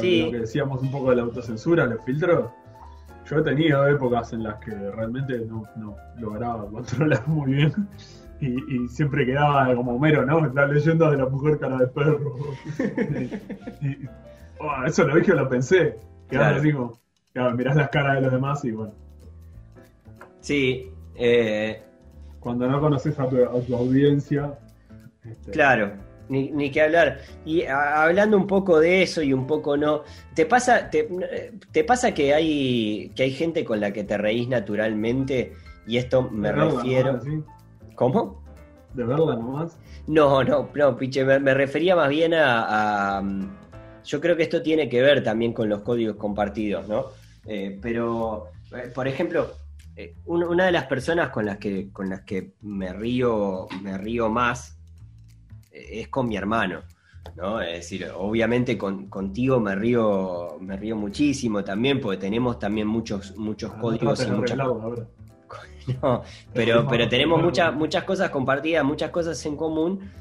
sí. Lo que decíamos un poco de la autocensura, los filtros. Yo he tenido épocas en las que realmente no, no lograba controlar muy bien. Y, siempre quedaba como Homero, ¿no? La leyenda de la mujer cara de perro. y, oh, eso lo dije o lo pensé. Quedaba claro. claro, mirás las caras de los demás y bueno. Sí, eh, cuando no conoces a tu, audiencia. Este, claro, ni, que hablar. Y hablando un poco de eso y un poco no, ¿te pasa, te, pasa que hay que hay gente con la que te reís naturalmente? Y esto me refiero. ¿Cómo? ¿De verla nomás? No, no, no, piche, me, refería más bien a, Yo creo que esto tiene que ver también con los códigos compartidos, ¿no? Eh, pero, eh, por ejemplo, eh, una de las personas con las que, con las que me río, me río más eh, es con mi hermano. ¿no? Es decir, obviamente contigo me río, me río muchísimo también, porque tenemos también muchos, muchos ah, códigos y muchas. No, pero, pero tenemos muchas, muchas cosas compartidas, muchas cosas en común.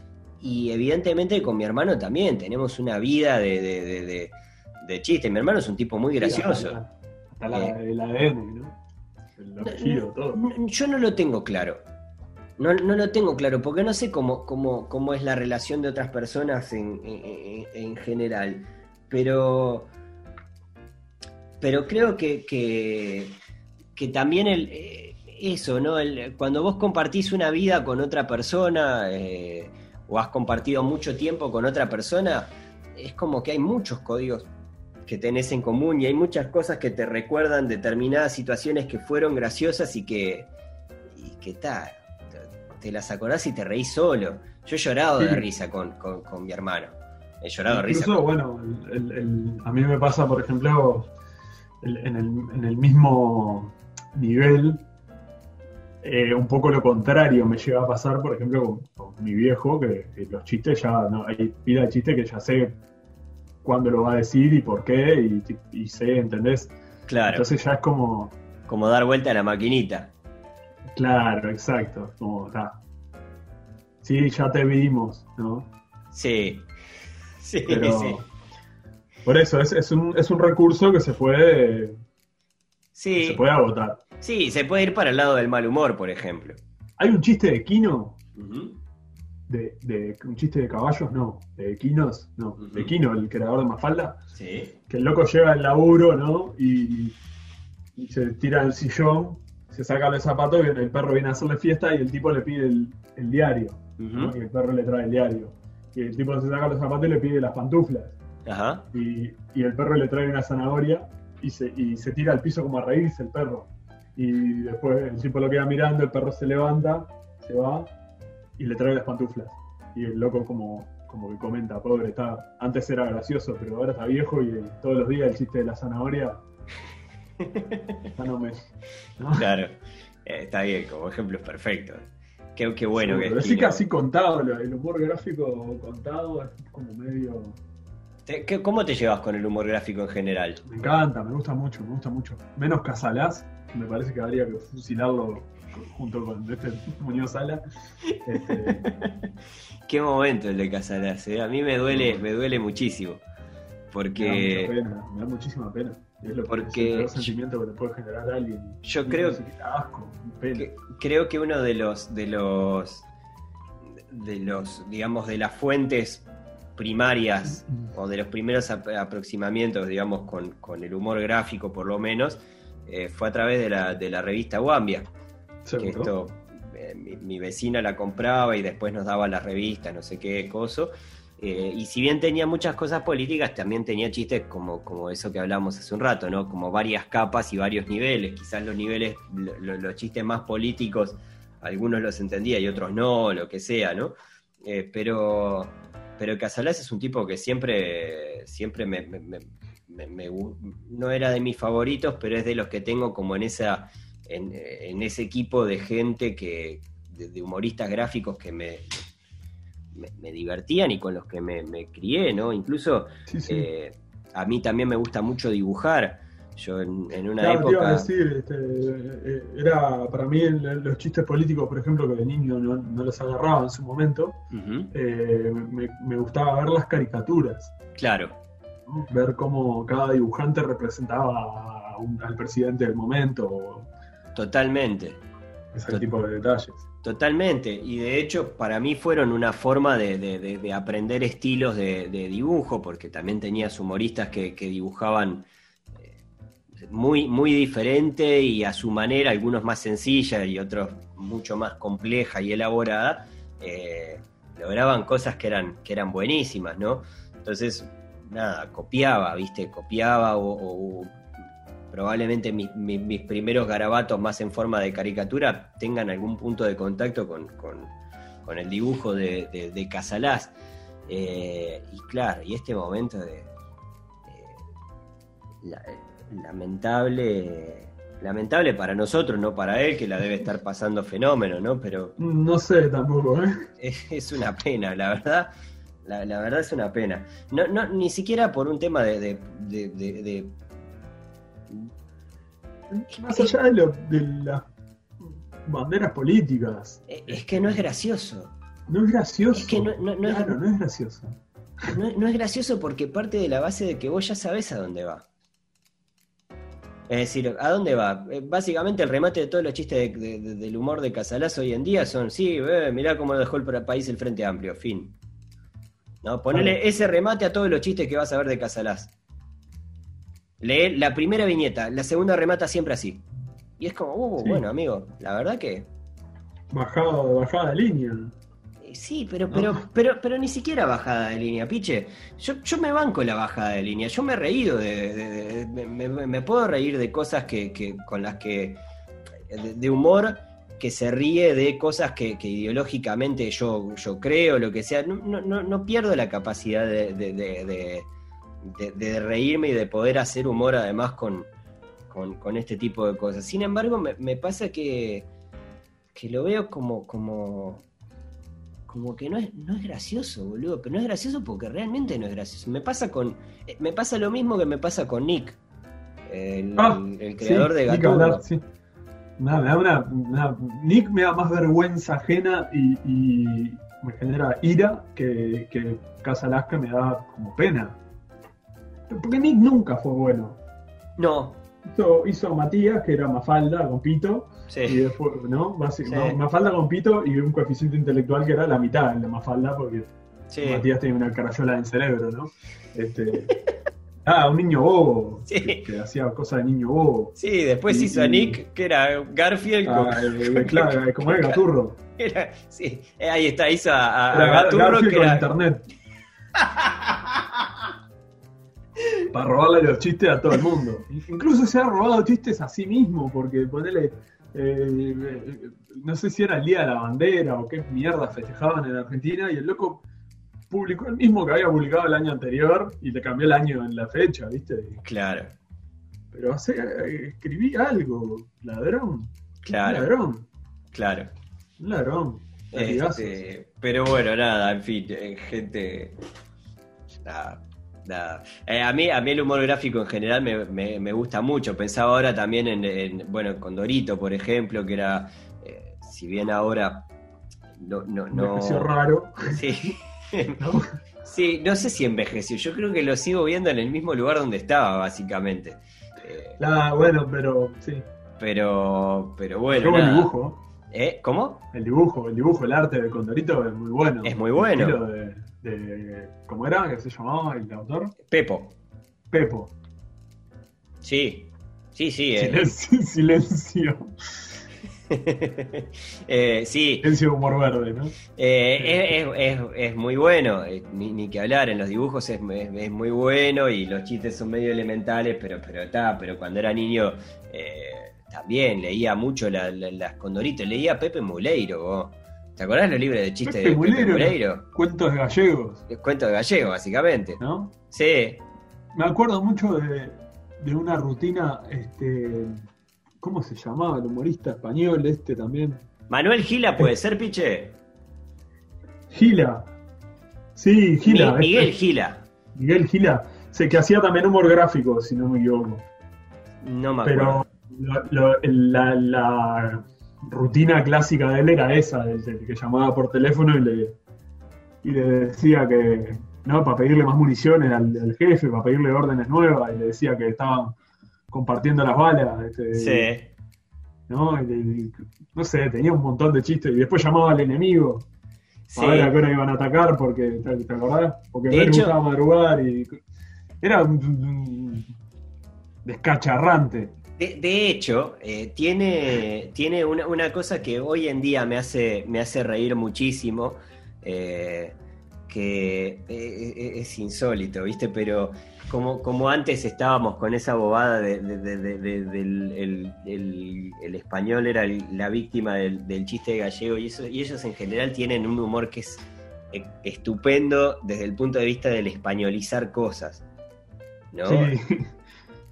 Y evidentemente con mi hermano también tenemos una vida de, de, de, chiste. Mi hermano es un tipo muy gracioso. Hasta, la, eh, el ADN, ¿no? Yo no lo tengo claro. No, lo tengo claro, porque no sé cómo, cómo, cómo es la relación de otras personas en, en, general. Pero. Pero creo que, que, también el, eh, eso, ¿no? cuando vos compartís una vida con otra persona, eh, o has compartido mucho tiempo con otra persona, es como que hay muchos códigos que tenés en común y hay muchas cosas que te recuerdan determinadas situaciones que fueron graciosas y que, y que tal, te, las acordás y te reís solo. Yo he llorado de risa con, mi hermano. He llorado de risa. bueno, a mí me pasa, por ejemplo, en el, mismo nivel, eh, un poco lo contrario me llega a pasar, por ejemplo, con, mi viejo, que, los chistes ya, no, hay pila de chistes que ya sé cuándo lo va a decir y por qué, y, sé, ¿entendés? Claro. Entonces ya es como. Como dar vuelta a la maquinita. Claro, exacto. Como, está. Sí, ya te vimos, ¿no? Sí. Sí, sí. Por eso, es, un, es un recurso que se puede. Sí. Se puede agotar. Sí, se puede ir para el lado del mal humor, por ejemplo. Hay un chiste de Kino de, un chiste de caballos, no, de Quinos, no, de Quino, el creador de Mafalda, sí. que el loco lleva el laburo, ¿no? Y, se tira el sillón, se saca los zapatos y el perro viene a hacerle fiesta y el tipo le pide el, diario, y el perro le trae el diario. Y el tipo se saca los zapatos y le pide las pantuflas. Ajá. Y, el perro le trae una zanahoria y se, y se tira al piso como a reírse el perro. Y después el tipo lo queda mirando, el perro se levanta, se va y le trae las pantuflas. Y el loco como, como que comenta, pobre, está, antes era gracioso, pero ahora está viejo y todos los días el chiste de la zanahoria ya no me... Claro, eh, está bien, como ejemplo es perfecto. Qué, qué bueno que es. sí casi contado, el humor gráfico contado es como medio... ¿Cómo te llevas con el humor gráfico en general? Me encanta, me gusta mucho, me gusta mucho. Menos Casalás, me parece que habría que fusilarlo junto con este Muñoz Sala. Este... Qué momento el de Casalas, ¿eh? a mí me duele, me duele muchísimo. Porque. Me da, pena, me da muchísima pena. Es lo porque es el sentimiento que le puede generar a alguien. Yo creo que, creo que uno de los de los de los digamos de las fuentes primarias o de los primeros aproximamientos digamos con, con, el humor gráfico por lo menos eh, fue a través de la, de la revista Que esto eh, mi, vecina la compraba y después nos daba la revista, no sé qué coso. Eh, y si bien tenía muchas cosas políticas, también tenía chistes como, como eso que hablamos hace un rato, ¿no? Como varias capas y varios niveles. Quizás los niveles, los chistes más políticos algunos los entendía y otros no, lo que sea, ¿no? Eh, pero, pero Casalás es un tipo que siempre, siempre me, no era de mis favoritos, pero es de los que tengo como en esa, en, ese equipo de gente que, de, humoristas gráficos que me, me, divertían y con los que me, crié, ¿no? Incluso eh, a mí también me gusta mucho dibujar. Yo en, una época. Te a decir, este, eh, era para mí los chistes políticos, por ejemplo, que de niño no, los agarraba en su momento, eh, me, gustaba ver las caricaturas. Claro. Ver cómo cada dibujante representaba al presidente del momento. Totalmente. Ese tipo de detalles. Totalmente, y de hecho para mí fueron una forma de, aprender estilos de, dibujo, porque también tenías humoristas que, dibujaban eh, muy, muy diferente y a su manera, algunos más sencillas y otros mucho más compleja y elaborada, eh, lograban cosas que eran, que eran buenísimas, ¿no? Entonces, nada, copiaba, ¿viste? Copiaba o probablemente mis primeros garabatos más en forma de caricatura tengan algún punto de contacto con, el dibujo de, de, Casalás. Eh, y claro, y este momento de, lamentable lamentable para nosotros, no para él, que la debe estar pasando fenómeno, ¿no? Pero. No sé tampoco, ¿eh? Es, una pena, la verdad. La, verdad es una pena. No, no, ni siquiera por un tema de, más allá de, las banderas políticas. Eh, es que no es gracioso. No es gracioso. Es que no, es, gracioso. No, es gracioso porque parte de la base de que vos ya sabés a dónde va. Es decir, ¿a dónde va? Eh, básicamente el remate de todos los chistes del humor de Casalás hoy en día son, sí, eh, mirá cómo dejó el país el Frente Amplio, fin. ¿No? Ponele ese remate a todos los chistes que vas a ver de Casalás. Lee la primera viñeta, la segunda remata siempre así. Y es como, uh, bueno, amigo, la verdad que. Bajada, bajada de línea. Eh, sí, pero, pero, pero, pero ni siquiera bajada de línea, piche. Yo, yo me banco la bajada de línea. Yo me he reído de. me, puedo reír de cosas que, con las que. De, humor que se ríe de cosas que, ideológicamente yo, yo creo, lo que sea. No, no, no pierdo la capacidad de de, reírme y de poder hacer humor además con, con, este tipo de cosas. Sin embargo, me, pasa que, que lo veo como, como, como que no es, no es gracioso, boludo. Pero no es gracioso porque realmente no es gracioso. Me pasa con. Eh, me pasa lo mismo que me pasa con Nick. El, ah, creador de Gato. Nada, Nick me da más vergüenza ajena y, me genera ira que, que Casa Alaska me da como pena. Porque Nick nunca fue bueno. No. Hizo, hizo Matías, que era Mafalda con Pito. Sí. Y después, ¿no? Mafalda con Pito y un coeficiente intelectual que era la mitad de Mafalda, porque Matías tenía una carayola en el cerebro, ¿no? Este. Ah, un niño bobo. Sí. Que, hacía cosas de niño bobo. Sí, después hizo a Nick, que era Garfield. Ah, claro, como era Gaturro. Era, sí, ahí está, hizo a, a Gaturro. que era... internet. para robarle los chistes a todo el mundo. Incluso se ha robado chistes a sí mismo, porque ponele, eh, no sé si era el Día de la Bandera o qué mierda festejaban en Argentina, y el loco publicó el mismo que había publicado el año anterior y le cambió el año en la fecha, ¿viste? Claro. Pero hace, escribí algo, ladrón. Claro. Ladrón. Claro. ladrón. Este, pero bueno, nada, en fin, eh, gente. Nada, eh, a, mí, a mí el humor gráfico en general me, gusta mucho. Pensaba ahora también en, bueno, con Dorito, por ejemplo, que era, eh, si bien ahora no... no, Envejeció raro. Sí. ¿No? sí, no sé si envejeció. Yo creo que lo sigo viendo en el mismo lugar donde estaba, básicamente. Eh, ah, bueno, pero sí. Pero, pero bueno. el dibujo. ¿Cómo? El dibujo, el dibujo, el arte de Condorito es muy bueno. Es muy bueno de ¿cómo era que se llamaba el autor? Pepo. Pepo. Sí, sí, sí. Eh. Silencio. eh, sí. Silencio humor verde, ¿no? Eh, es, muy bueno, eh, ni, que hablar, en los dibujos es, muy bueno y los chistes son medio elementales, pero pero está, pero cuando era niño también leía mucho la- la- las Condoritos, leía a Pepe Muleiro. vos. ¿Te acordás los libros de chistes Pepe de Pepe Muleiro. Cuentos gallegos, Los cuentos de gallego, básicamente. ¿no? Sí, Me acuerdo mucho de, de una rutina, este, ¿cómo se llamaba? El humorista español este también. Manuel Gila puede ser, piche. Gila. Sí, Gila. Mi- Miguel este, Gila. Miguel Gila. Sé que hacía también humor gráfico, si no me equivoco. No me acuerdo. Pero la rutina clásica de él era esa, del, del que llamaba por teléfono y le, y le decía que, no, para pedirle más municiones al, al jefe, para pedirle órdenes nuevas, y le decía que estaban compartiendo las balas. este, Sí. ¿no? Y- y- no sé, tenía un montón de chistes. Y después llamaba al enemigo Sí. a ver a qué hora iban a atacar, porque, ¿te, te acordás? Porque De hecho- gustaba madrugar y. Era un, un descacharrante. De, hecho, eh, tiene, tiene una, una cosa que hoy en día me hace, me hace reír muchísimo, eh, que eh, es insólito, ¿viste? Pero como, como antes estábamos con esa bobada de, de- de- de- de- del el, español era la víctima del, chiste gallego y, eso, y ellos en general tienen un humor que es estupendo desde el punto de vista del españolizar cosas. ¿no? Sí.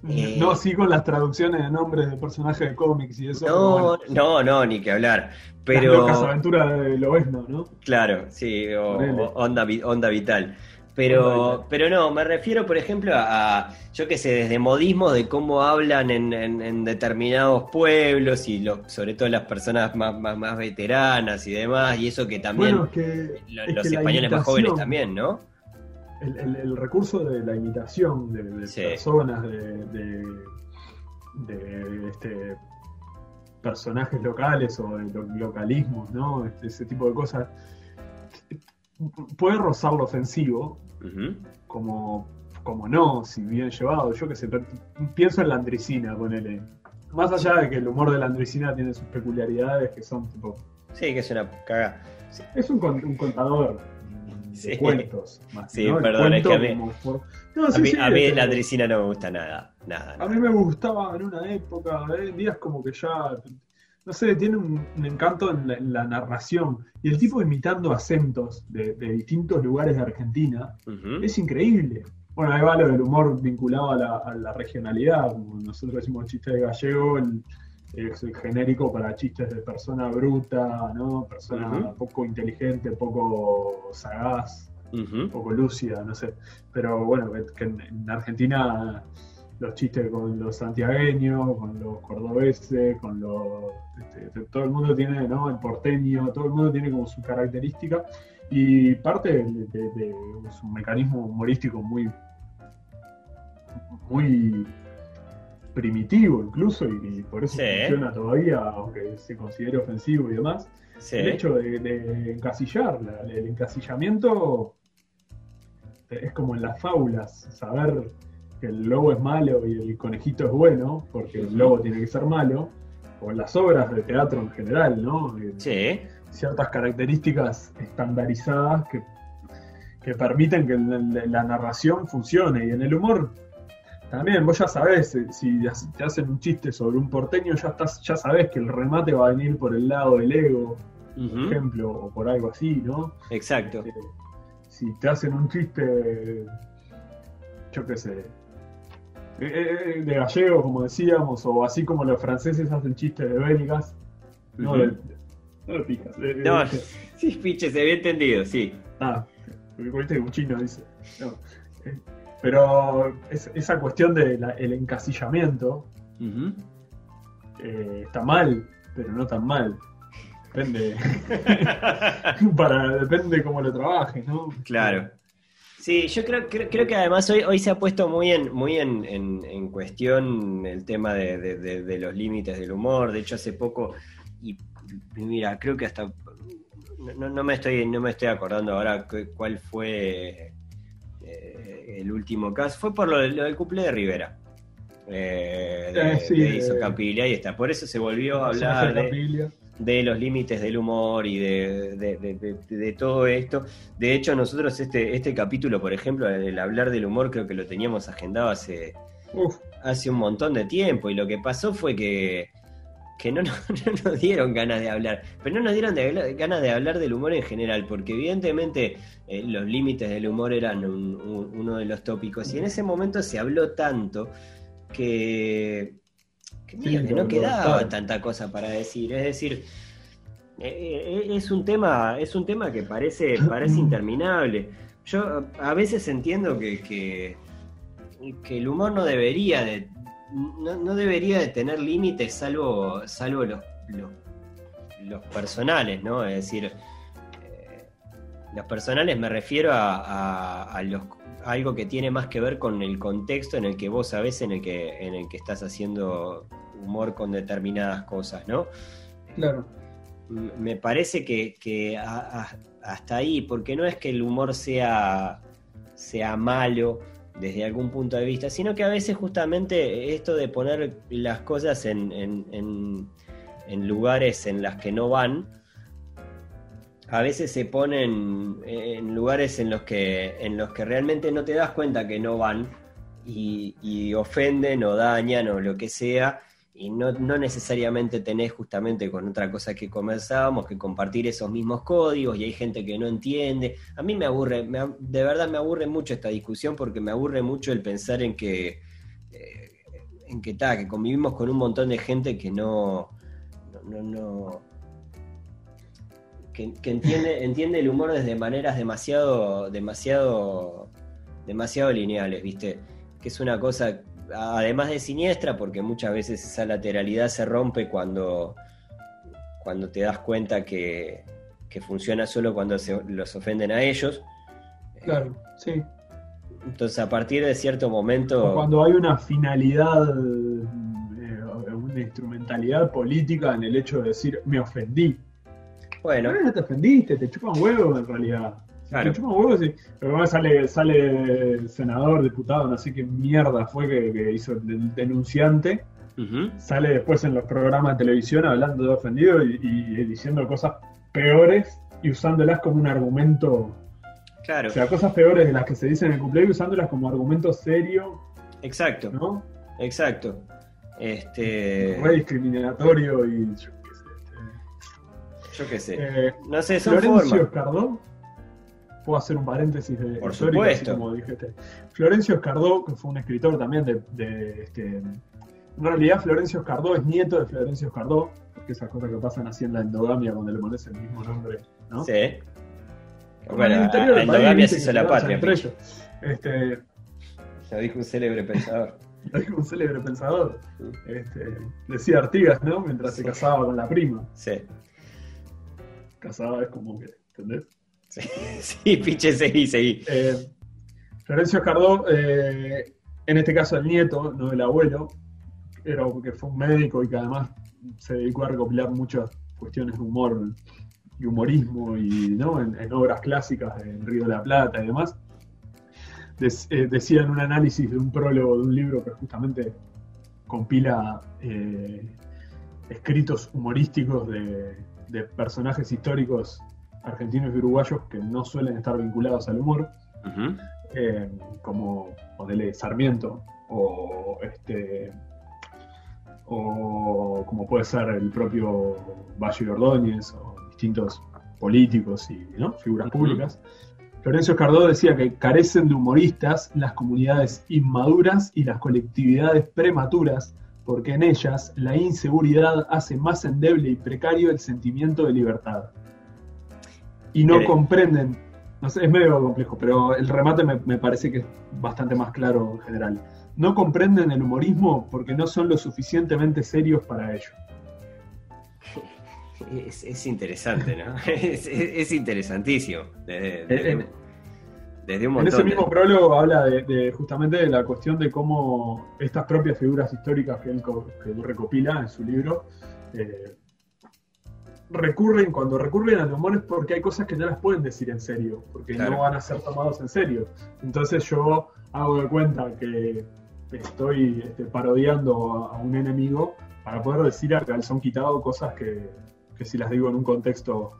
Eh, no, sí con las traducciones de nombres de personajes de cómics y eso. No, bueno, no, no, ni que hablar. Las Pero, locas aventuras de Loesno, ¿no? claro, sí, o, onda, onda vital. Pero, pero no, me refiero, por ejemplo, a, yo qué sé, desde modismos de cómo hablan en, en- en determinados pueblos y lo- sobre todo las personas más, más, más veteranas y demás, y eso que también Bueno, es que, es los que españoles más jóvenes también, ¿no? El, el- el recurso de la imitación de, de Sí. personas, de, de, de, este, personajes locales o de lo- localismos, ¿no? Este, ese tipo de cosas, puede rozar lo ofensivo, como, como no, si bien llevado. Yo que sé, pienso en la andricina, ponele. Más allá de que el humor de la andricina tiene sus peculiaridades que son tipo. Sí, que es una cagada. Es un, un contador de Sí. cuentos. Más, Sí, perdón, es que a mí- for- No, A mí, sí, a mí este, la Andresina no me gusta nada, nada. A nada. mí me gustaba en una época, hoy en día es como que ya, no sé, tiene un, un encanto en la, en la narración. Y el tipo imitando acentos de, de distintos lugares de Argentina es increíble. Bueno, ahí va lo del humor vinculado a la, a la regionalidad. Como nosotros decimos chistes de gallego, el, es el genérico para chistes de persona bruta, ¿no? Persona poco inteligente, poco sagaz poco lúcida, no sé. Pero bueno, que- en, en Argentina los chistes con los santiagueños, con los cordobeses, con los... este, todo el mundo tiene, ¿no? El porteño, todo el mundo tiene como su característica y parte de, de- de- es un mecanismo humorístico muy muy primitivo incluso y, y por eso Sí. funciona todavía aunque se considere ofensivo y demás Sí. el hecho de, de encasillar, la- el encasillamiento es como en las fábulas, saber que el lobo es malo y el conejito es bueno, porque el lobo tiene que ser malo, o en las obras de teatro en general, ¿no? Eh, Sí. Ciertas características estandarizadas que, que permiten que la narración funcione. Y en el humor también, vos ya sabés, eh, si te hacen un chiste sobre un porteño, ya, estás, ya sabés que el remate va a venir por el lado del ego, por ejemplo, o por algo así, ¿no? Exacto. Eh, si te hacen un chiste, yo qué sé, eh, eh, de gallego, como decíamos, o así como los franceses hacen chistes de belgas, no, de, no de- de- No, de- sí, piche, se había entendido, sí. ah, porque un chino dice. no, pero es- esa cuestión del encasillamiento Ujú. eh, está mal, pero no tan mal. Depende. para, depende cómo lo trabajes, ¿no? Claro. Sí, yo creo, creo, creo que además hoy, hoy se ha puesto muy en, muy en, en- en cuestión el tema de, de- de- de los límites del humor. De hecho, hace poco, y, mira, creo que hasta no, no me estoy, no me estoy acordando ahora cu- cuál fue eh, el último caso. Fue por lo, del- lo del cumple de Rivera. eh, de, Eh, sí, de Edison eh, Campiglia, ahí está. Por eso se volvió a hablar de, Capilla. de los límites del humor y de, todo esto. De hecho, nosotros este, este capítulo, por ejemplo, el hablar del humor, creo que lo teníamos agendado hace, Uf, hace un montón de tiempo. Y lo que pasó fue que que no, nos dieron ganas de hablar, pero no nos dieron ganas de hablar del humor en general, porque evidentemente eh, los límites del humor eran uno de los tópicos, y en ese momento se habló tanto que, no quedaba tanta cosa para decir, es decir, eh, eh, es un tema, es un tema que parece, parece interminable. Yo a veces entiendo que, que, que el humor no debería de no, debería de tener límites salvo, salvo los, los, personales, ¿no? Es decir, eh, los personales me refiero a, a, los, algo que tiene más que ver con el contexto en el que vos sabés en el que, en el que estás haciendo humor con determinadas cosas, ¿no? Claro. Me parece que, hasta ahí, porque no es que el humor sea, sea malo, desde algún punto de vista, sino que a veces justamente esto de poner las cosas en, en, lugares en las que no van, a veces se ponen en lugares en los que, en los que realmente no te das cuenta que no van y ofenden o dañan o lo que sea, y no, necesariamente tenés justamente con otra cosa que conversábamos, que compartir esos mismos códigos y hay gente que no entiende. A mí me aburre, de verdad me aburre mucho esta discusión porque me aburre mucho el pensar en que, eh, en que, que convivimos con un montón de gente que no, no, que, entiende, entiende el humor desde maneras demasiado, demasiado, demasiado lineales, ¿viste? Que es una cosa además de siniestra, porque muchas veces esa lateralidad se rompe cuando, cuando te das cuenta que, funciona solo cuando se, los ofenden a ellos. Claro, sí. Entonces, a partir de cierto momento. cuando hay una finalidad, eh, una instrumentalidad política en el hecho de decir, me ofendí. Bueno. no te ofendiste, te chupan huevo en realidad. Claro. Pero sale, sale senador, diputado, no sé qué mierda fue que, hizo el denunciante. Sale después en los programas de televisión hablando de ofendido y, diciendo cosas peores y usándolas como un argumento. Claro. O sea, cosas peores de las que se dicen en el cumpleaños usándolas como argumento serio. Exacto. ¿No? Exacto. Este. Re discriminatorio y yo qué sé. Yo qué sé. Eh, no sé, son Florencio formas puedo hacer un paréntesis de Por supuesto. como dijiste. Florencio Escardó, que fue un escritor también de, este, en realidad Florencio Escardó es nieto de Florencio Escardó, porque esas cosas que pasan así en la endogamia cuando le pones el mismo nombre, ¿no? Sí. Bueno, la endogamia se hizo la patria. Este, ya dijo un célebre pensador. Ya dijo un célebre pensador. Este, decía Artigas, ¿no? Mientras se casaba con la prima. Sí. Casaba es como que, ¿entendés? Sí, piche, seguí, seguí. Eh, Florencio Cardó, eh, en este caso el nieto, no el abuelo, era que fue un médico y que además se dedicó a recopilar muchas cuestiones de humor y humorismo y ¿no? en, obras clásicas en Río de la Plata y demás. Eh, decía en un análisis de un prólogo de un libro que justamente compila escritos humorísticos de personajes históricos argentinos y uruguayos que no suelen estar vinculados al humor, eh, como Sarmiento o este o como puede ser el propio Valle Ordóñez o distintos políticos y figuras públicas. Florencio Cardó decía que carecen de humoristas las comunidades inmaduras y las colectividades prematuras, porque en ellas la inseguridad hace más endeble y precario el sentimiento de libertad y no comprenden. No sé, es medio complejo, pero el remate me, parece que es bastante más claro en general. No comprenden el humorismo porque no son lo suficientemente serios para ello. Es, interesante, ¿no? es, interesantísimo. Desde, un montón en ese mismo prólogo habla de, justamente de la cuestión de cómo estas propias figuras históricas que él, recopila en su libro eh, recurren, cuando recurren al humor es porque hay cosas que no las pueden decir en serio, porque no van a ser tomados en serio. Entonces yo hago de cuenta que estoy este, parodiando a, un enemigo para poder decir a calzón quitado cosas que, si las digo en un contexto...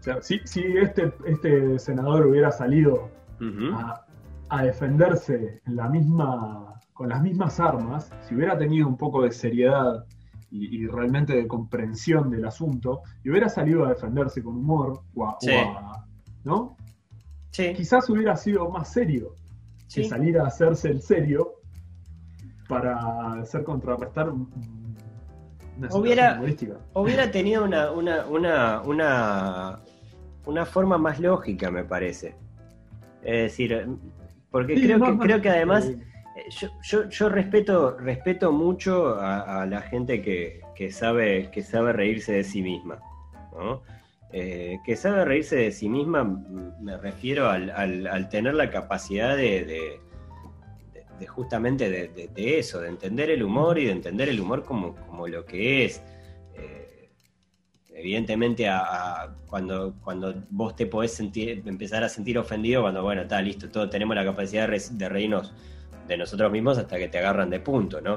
O sea, si, si este, este senador hubiera salido a, a defenderse en la misma, con las mismas armas, si hubiera tenido un poco de seriedad y, y realmente de comprensión del asunto, y hubiera salido a defenderse con humor, o a- o Sí. a- ¿no? Sí, Quizás hubiera sido más serio que sí. salir a hacerse el serio para hacer contrarrestar un- un- una Hubiera- humorística. Hubiera tenido una, una, una, una, una forma más lógica, me parece. Es decir, porque creo, que, creo que además Eh, Yo, yo, yo respeto, respeto mucho a, la gente que, que sabe, que sabe reírse de sí misma. ¿no? Eh, que sabe reírse de sí misma, me refiero al, al- tener la capacidad de, de- justamente de, eso, de entender el humor y de entender el humor como, como lo que es. Eh, evidentemente, a- cuando, cuando vos te podés sentir, empezar a sentir ofendido, cuando, bueno, está listo, todos tenemos la capacidad de reírnos de nosotros mismos hasta que te agarran de punto, ¿no?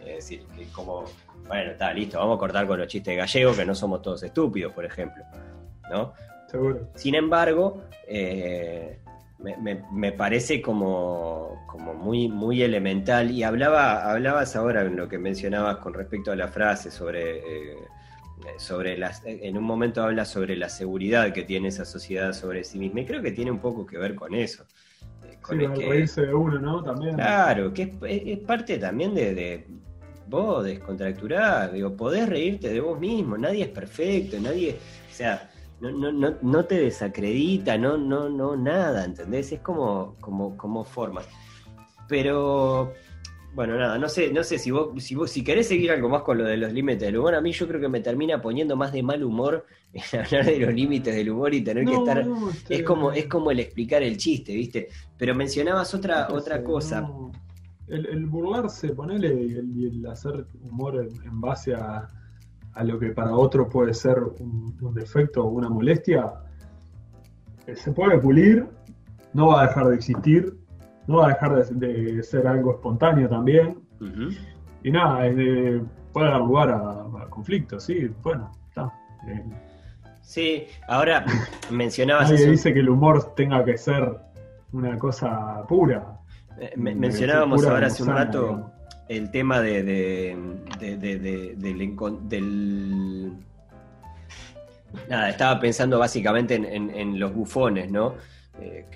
Es decir, que como, bueno, está listo, vamos a cortar con los chistes gallegos, que no somos todos estúpidos, por ejemplo, ¿no? seguro. Sin embargo, eh, me, me- me parece como, como muy, muy elemental. Y hablaba, hablabas ahora en lo que mencionabas con respecto a la frase sobre, eh, sobre las. En un momento hablas sobre la seguridad que tiene esa sociedad sobre sí misma. Y creo que tiene un poco que ver con eso. Sí, que- reírse de uno, ¿no? También. Claro, que es, es- es parte también de, de vos descontracturar, digo, podés reírte de vos mismo, nadie es perfecto, nadie, o sea, no, no, no, no te desacredita, no, no, no, nada, ¿entendés? Es como, como, como formas. Pero, bueno, nada, no sé, no sé si vos, si vos, si querés seguir algo más con lo de los límites del humor, a mí yo creo que me termina poniendo más de mal humor en hablar de los límites del humor y tener que No, estar no, este, es como, es como el explicar el chiste, ¿viste? Pero mencionabas otra, no otra cosa. El, el burlarse, ponele, y el, hacer humor en, en base a, a lo que para otro puede ser un, un defecto o una molestia, eh, se puede pulir, no va a dejar de existir, no va a dejar de, de ser algo espontáneo también. Y nada, es de- puede dar lugar a, a conflictos, sí, bueno, está. Eh, Sí, ahora mencionabas nadie eso, dice que el humor tenga que ser una cosa pura. eh, me- mencionábamos pura ahora hace un rato digamos. el tema de, de- de- de- de- del, Nada, estaba pensando básicamente en, en- en los bufones, ¿no? Eh,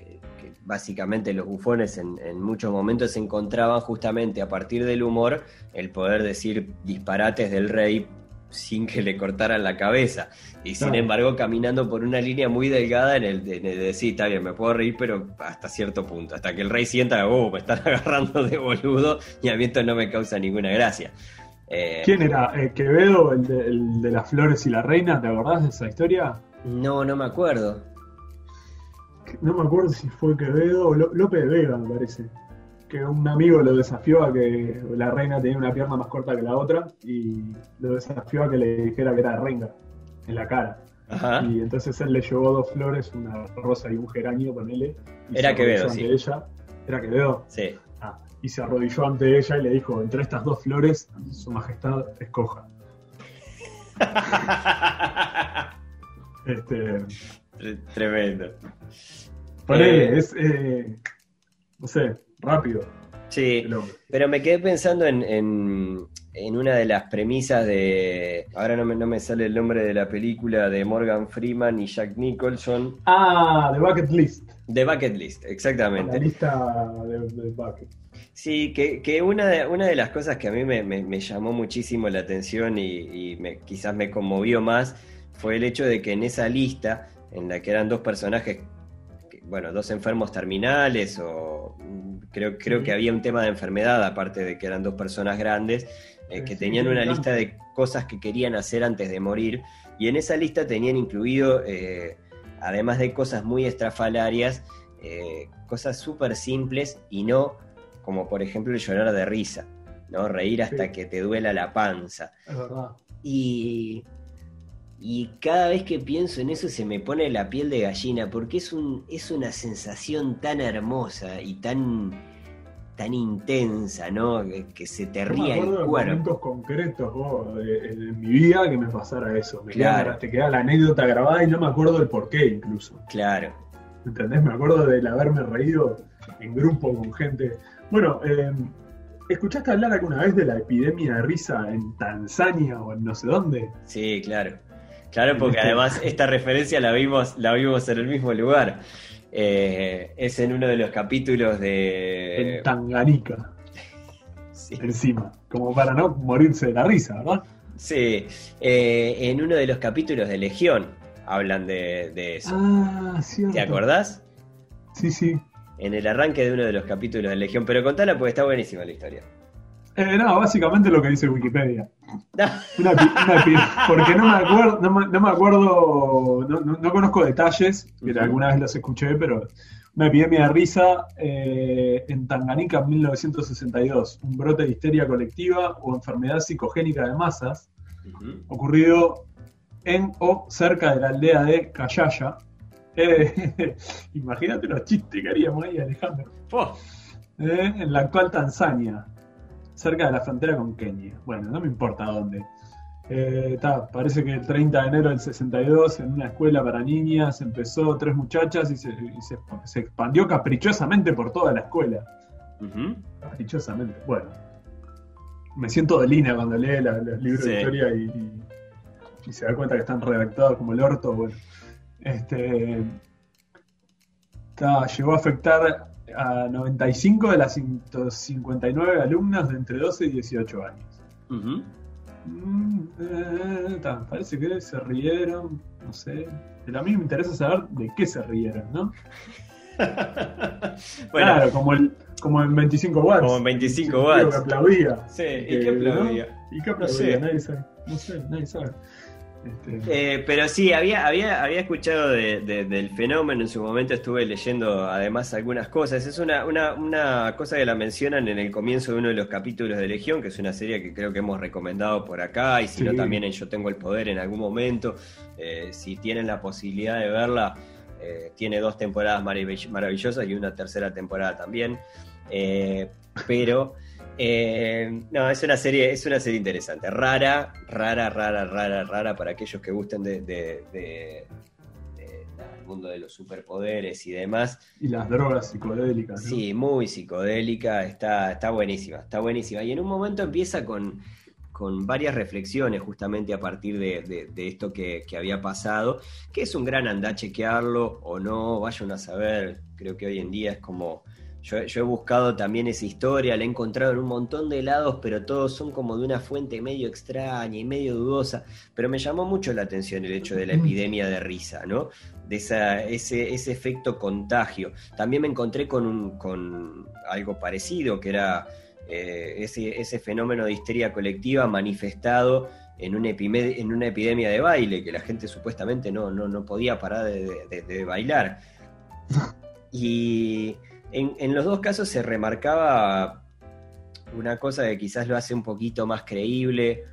básicamente los bufones en, en muchos momentos se encontraban justamente a partir del humor el poder decir disparates del rey sin que le cortaran la cabeza. Y sin embargo, caminando por una línea muy delgada en el de, en el de decir, está bien, me puedo reír, pero hasta cierto punto. Hasta que el rey sienta, oh, me están agarrando de boludo y a mí esto no me causa ninguna gracia. Eh, ¿Quién era? Eh, ¿Quevedo, el de, el de las flores y la reina? ¿Te acordás de esa historia? No, no me acuerdo. No me acuerdo si fue Quevedo o Lope de Vega, me parece. Que un amigo lo desafió a que la reina tenía una pierna más corta que la otra y lo desafió a que le dijera que era renga en la cara. Ajá. Y entonces él le llevó dos flores, una rosa y un geranio, ponele. y Era Quevedo, sí. ella. Era Quevedo. Sí. Ah, y se arrodilló ante ella y le dijo, entre estas dos flores, su majestad escoja. Este, Tre- Tremendo. Ponele, Eh, es, eh, no sé, rápido. Sí, pero me quedé pensando en, en- en una de las premisas de. Ahora no me, no me sale el nombre de la película de Morgan Freeman y Jack Nicholson. Ah, The Bucket List. The Bucket List, La exactamente. lista de, de Bucket. Sí, que, que una, de, una de las cosas que a mí me, me- me llamó muchísimo la atención y, y me- quizás me conmovió más fue el hecho de que en esa lista, en la que eran dos personajes, bueno, dos enfermos terminales, o mm, creo, creo que había un tema de enfermedad, aparte de que eran dos personas grandes, eh, que tenían una lista de cosas que querían hacer antes de morir, y en esa lista tenían incluido, eh, además de cosas muy estrafalarias, eh, cosas súper simples y no como por ejemplo el llorar de risa, ¿no? Reír hasta Sí. que te duela la panza. Es verdad. Y, y cada vez que pienso en eso se me pone la piel de gallina, porque es, un, es una sensación tan hermosa y tan, tan intensa, ¿no? Que, se te ría el cuerpo. momentos concretos vos, de- en mi vida que me pasara eso. Me Claro. queda- te queda la anécdota grabada y no me acuerdo del porqué incluso. Claro, ¿Entendés? Me acuerdo del haberme reído en grupo con gente. Bueno, eh, ¿Escuchaste hablar alguna vez de la epidemia de risa en Tanzania o en no sé dónde? Sí, claro. Claro, porque además esta referencia la vimos, la vimos en el mismo lugar. Eh, es en uno de los capítulos de. En Tanganica. Sí. Encima. Como para no morirse de la risa, ¿verdad? Sí. Eh, en uno de los capítulos de Legión hablan de, de eso. Ah. ¿Te acordás? Sí, sí. En el arranque de uno de los capítulos de Legión. Pero contala porque está buenísima la historia. Eh, no, básicamente lo que dice Wikipedia. Una, una, porque no me acuerdo, no me, no me acuerdo, no, no, conozco detalles, que uh -huh. alguna vez los escuché, pero una epidemia de risa eh, en Tanganica en 1962, un brote de histeria colectiva o enfermedad psicogénica de masas, uh -huh. ocurrido en o cerca de la aldea de Cayaya. Eh, Imagínate los chistes que haríamos ahí, Alejandro. Oh. en la actual Tanzania cerca de la frontera con Kenia. Bueno, no me importa dónde. Eh, ta, parece que el 30 de enero del 62 en una escuela para niñas empezó tres muchachas y se, y se, se expandió caprichosamente por toda la escuela. Uh -huh. Caprichosamente. Bueno, me siento de línea cuando lee la, los libros sí. de historia y, y, y, se da cuenta que están redactados como el orto. Bueno, este, ta, llegó a afectar a 95 de las 159 alumnas de entre 12 y 18 años. Uh -huh. mm, eh, ta, parece que se rieron, no sé. Pero a mí me interesa saber de qué se rieron, ¿no? bueno, claro, como el, como en 25 watts. Como en 25 watts. Que aplaudía. Sí, ¿y qué aplaudía? ¿no? ¿Y qué aplaudía? No sé. Nadie sabe. No sé, nadie sabe. Este... Eh, pero sí, había, había, había escuchado de, de, del fenómeno en su momento, estuve leyendo además algunas cosas. Es una, una, una, cosa que la mencionan en el comienzo de uno de los capítulos de Legión, que es una serie que creo que hemos recomendado por acá, y si sí. no también en Yo Tengo el Poder en algún momento. Eh, si tienen la posibilidad de verla, eh, tiene dos temporadas maravillosas y una tercera temporada también. Pero... Eh, no, es una serie, es una serie interesante, rara, rara, rara, rara, rara para aquellos que gusten de, de, de, de mundo de los superpoderes y demás. Y las drogas psicodélicas. ¿no? Sí, muy psicodélica, está, está buenísima, está buenísima. Y en un momento empieza con, con varias reflexiones justamente a partir de, de esto que, que, había pasado, que es un gran andar chequearlo o no, vayan a saber, creo que hoy en día es como yo, yo, he buscado también esa historia, la he encontrado en un montón de lados, pero todos son como de una fuente medio extraña y medio dudosa. Pero me llamó mucho la atención el hecho de la epidemia de risa, ¿no? De esa, ese, ese efecto contagio. También me encontré con, un, con algo parecido, que era eh, ese, ese fenómeno de histeria colectiva manifestado en una, en una, epidemia de baile, que la gente supuestamente no, no, no podía parar de, de, de bailar. Y en, en, los dos casos se remarcaba una cosa que quizás lo hace un poquito más creíble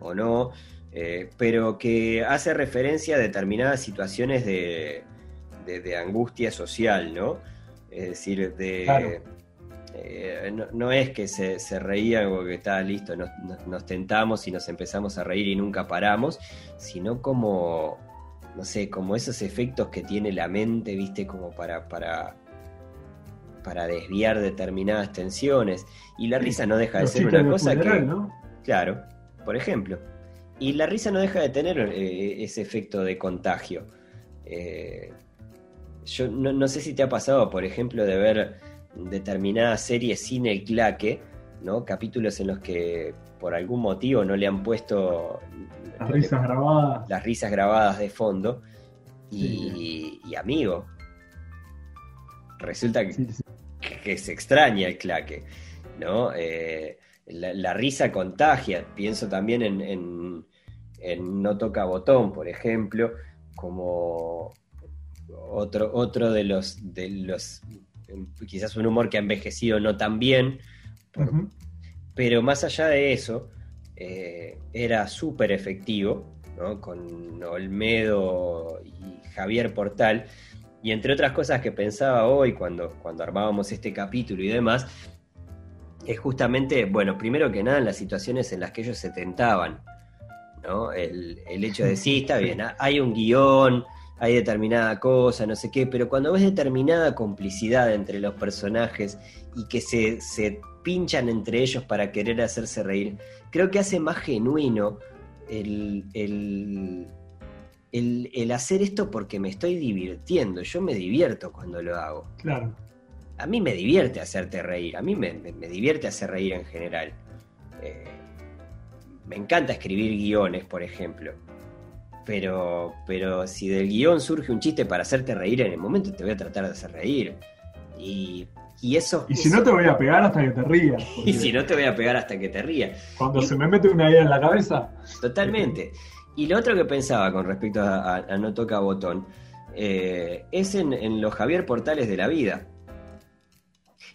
o no, eh, pero que hace referencia a determinadas situaciones de, de, de angustia social, ¿no? Es decir, de... Claro. Eh, no, no, es que se, se reían porque está listo, nos, nos, tentamos y nos empezamos a reír y nunca paramos, sino como, no sé, como esos efectos que tiene la mente, viste, como para, para para desviar determinadas tensiones. Y la risa no deja de ser una cosa funeral, que. ¿no? Claro, por ejemplo. Y la risa no deja de tener eh, ese efecto de contagio. Eh, yo no, no, sé si te ha pasado, por ejemplo, de ver determinadas series sin el claque, ¿no? Capítulos en los que por algún motivo no le han puesto las risas le, grabadas. Las risas grabadas de fondo. Y, amigo, resulta que, sí, sí que se extraña el claque, ¿no? Eh, la, la, risa contagia, pienso también en, en, en, No Toca Botón, por ejemplo, como otro, otro de los, de los, quizás un humor que ha envejecido no tan bien, por, uh -huh. pero más allá de eso, eh, era súper efectivo, ¿no? con Olmedo y Javier Portal, y entre otras cosas que pensaba hoy cuando, cuando armábamos este capítulo y demás, es justamente, bueno, primero que nada en las situaciones en las que ellos se tentaban, ¿no? El, el hecho de, sí, está bien, hay un guion, hay determinada cosa, no sé qué, pero cuando ves determinada complicidad entre los personajes y que se, se pinchan entre ellos para querer hacerse reír, creo que hace más genuino el, el, el, el hacer esto porque me estoy divirtiendo. Yo me divierto cuando lo hago. Claro. A mí me divierte hacerte reír, a mí me, me- me divierte hacer reír en general. Eh, me encanta escribir guiones, por ejemplo. Pero, pero si del guion surge un chiste para hacerte reír en el momento, te voy a tratar de hacer reír. Y, y eso. Y si eso- no te voy a pegar hasta que te rías. y si no, te voy a pegar hasta que te rías. Cuando se me mete una idea en la cabeza, Totalmente. Y lo otro que pensaba con respecto a, a- a No Toca Botón eh, es en, en los Javier Portales de la vida.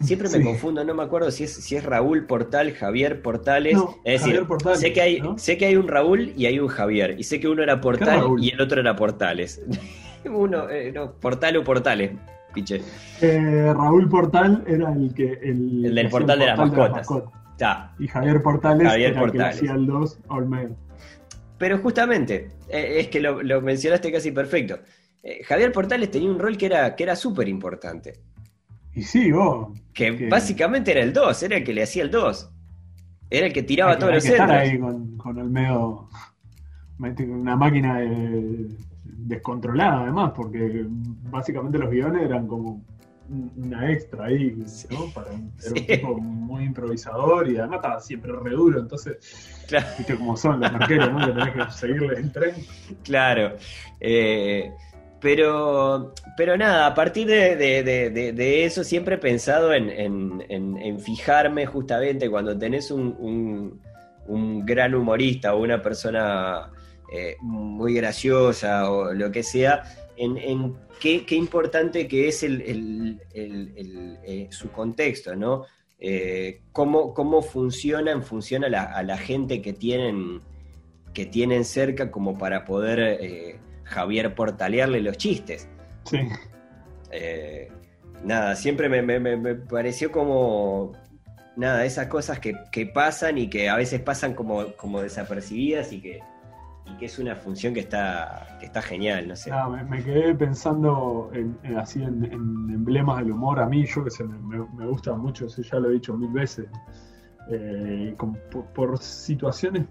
Siempre me Sí. confundo, no me acuerdo si es, si es Raúl Portal, Javier Portales. No, es decir, Portales, sé, que hay, ¿no? sé que hay un Raúl y hay un Javier. Y sé que uno era Portal y el otro era Portales. uno, eh, no, Portal o Portales, piche. eh, Raúl Portal era el que. El, El del portal de las mascotas. Y Javier Portales Javier era el que hacía el 2 Olmedo. Pero justamente, eh, es que lo, lo mencionaste casi perfecto. Eh, Javier Portales tenía un rol que era, que era súper importante. Y sí, vos. Que Que- básicamente era el 2, era el que le hacía el 2. Era el que tiraba que- todos los que estar centros. ahí con, con Olmedo. mete Una máquina de- descontrolada, además, porque básicamente los guiones eran como una extra ahí, ¿no? Para, era un tipo muy improvisador y además estaba siempre re duro, entonces, Claro. viste cómo son los marqueros, ¿no? Que tenés que seguirle el tren. Claro. Eh, pero, pero nada, a partir de, de- de- de- de eso siempre he pensado en, en- en- en fijarme justamente cuando tenés un, un- un gran humorista o una persona eh, muy graciosa o lo que sea, en, en qué, qué importante que es el, el- el- eh, su contexto, ¿no? Eh, cómo, cómo funciona en función a la, a la gente que tienen, que tienen cerca como para poder eh, Javier portalearle los chistes. Sí. Nada, siempre me, me- me- me pareció como. Nada, esas cosas que, que pasan y que a veces pasan como, como desapercibidas y que, y que es una función que está, que está genial, no sé. No, me, me quedé pensando en, en- así en, en emblemas del humor. A mí, yo que sé, me, gusta mucho, eso ya lo he dicho mil veces. Eh, con- por, por situaciones,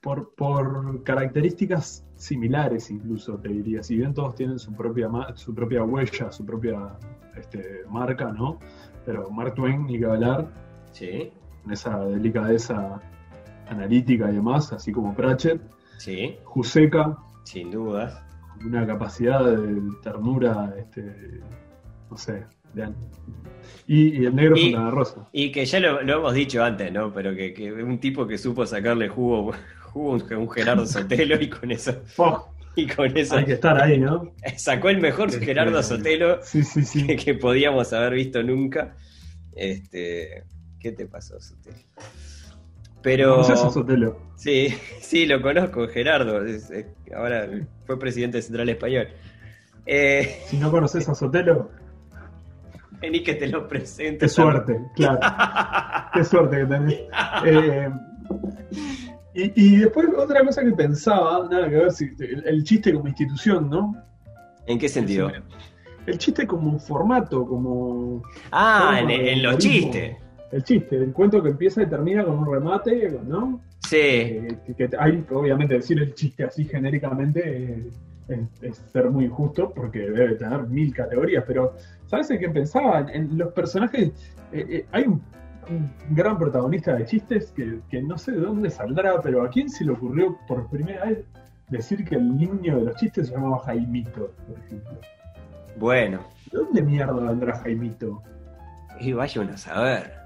por, por características similares, incluso te diría. Si bien todos tienen su propia, su propia huella, su propia este, marca, ¿no? Pero Mark Twain, ni que hablar, Sí, con esa delicadeza analítica y demás, así como Pratchett. Sí, Juseca, sin duda. una capacidad de ternura, este, no sé, de y, y el negro Y- Fontana Rosa. Y que ya lo, lo hemos dicho antes, ¿no? Pero que, que un tipo que supo sacarle jugo, jugo un, un Gerardo Sotelo y con eso, Oh, y con eso hay que estar ahí, ¿no? sacó el mejor Este, Gerardo Sotelo Sí, sí, sí. que, que podíamos haber visto nunca. Este, ¿qué te pasó, Sotelo? Pero ¿Conoces a Sotelo? sí, sí, lo conozco, Gerardo. es- es- ahora fue presidente de Central Español. Eh, Si no conoces a Sotelo, vení que te lo presento. qué suerte, claro. Qué suerte que tenés. Eh, y, y después otra cosa que pensaba, nada que ver, si, el, el chiste como institución, ¿no? ¿En qué sentido? El chiste como formato, como... Ah, en, los chistes. El chiste, el cuento que empieza y termina con un remate, ¿no? Sí, Eh, que hay, obviamente, decir el chiste así genéricamente es, es ser muy injusto porque debe tener mil categorías, pero ¿sabes en qué pensaba? En los personajes, eh, eh, hay un, un gran protagonista de chistes que, que no sé de dónde saldrá, pero ¿a quién se le ocurrió por primera vez decir que el niño de los chistes se llamaba Jaimito, por ejemplo? bueno. ¿De dónde mierda vendrá Jaimito? Y vaya uno a saber.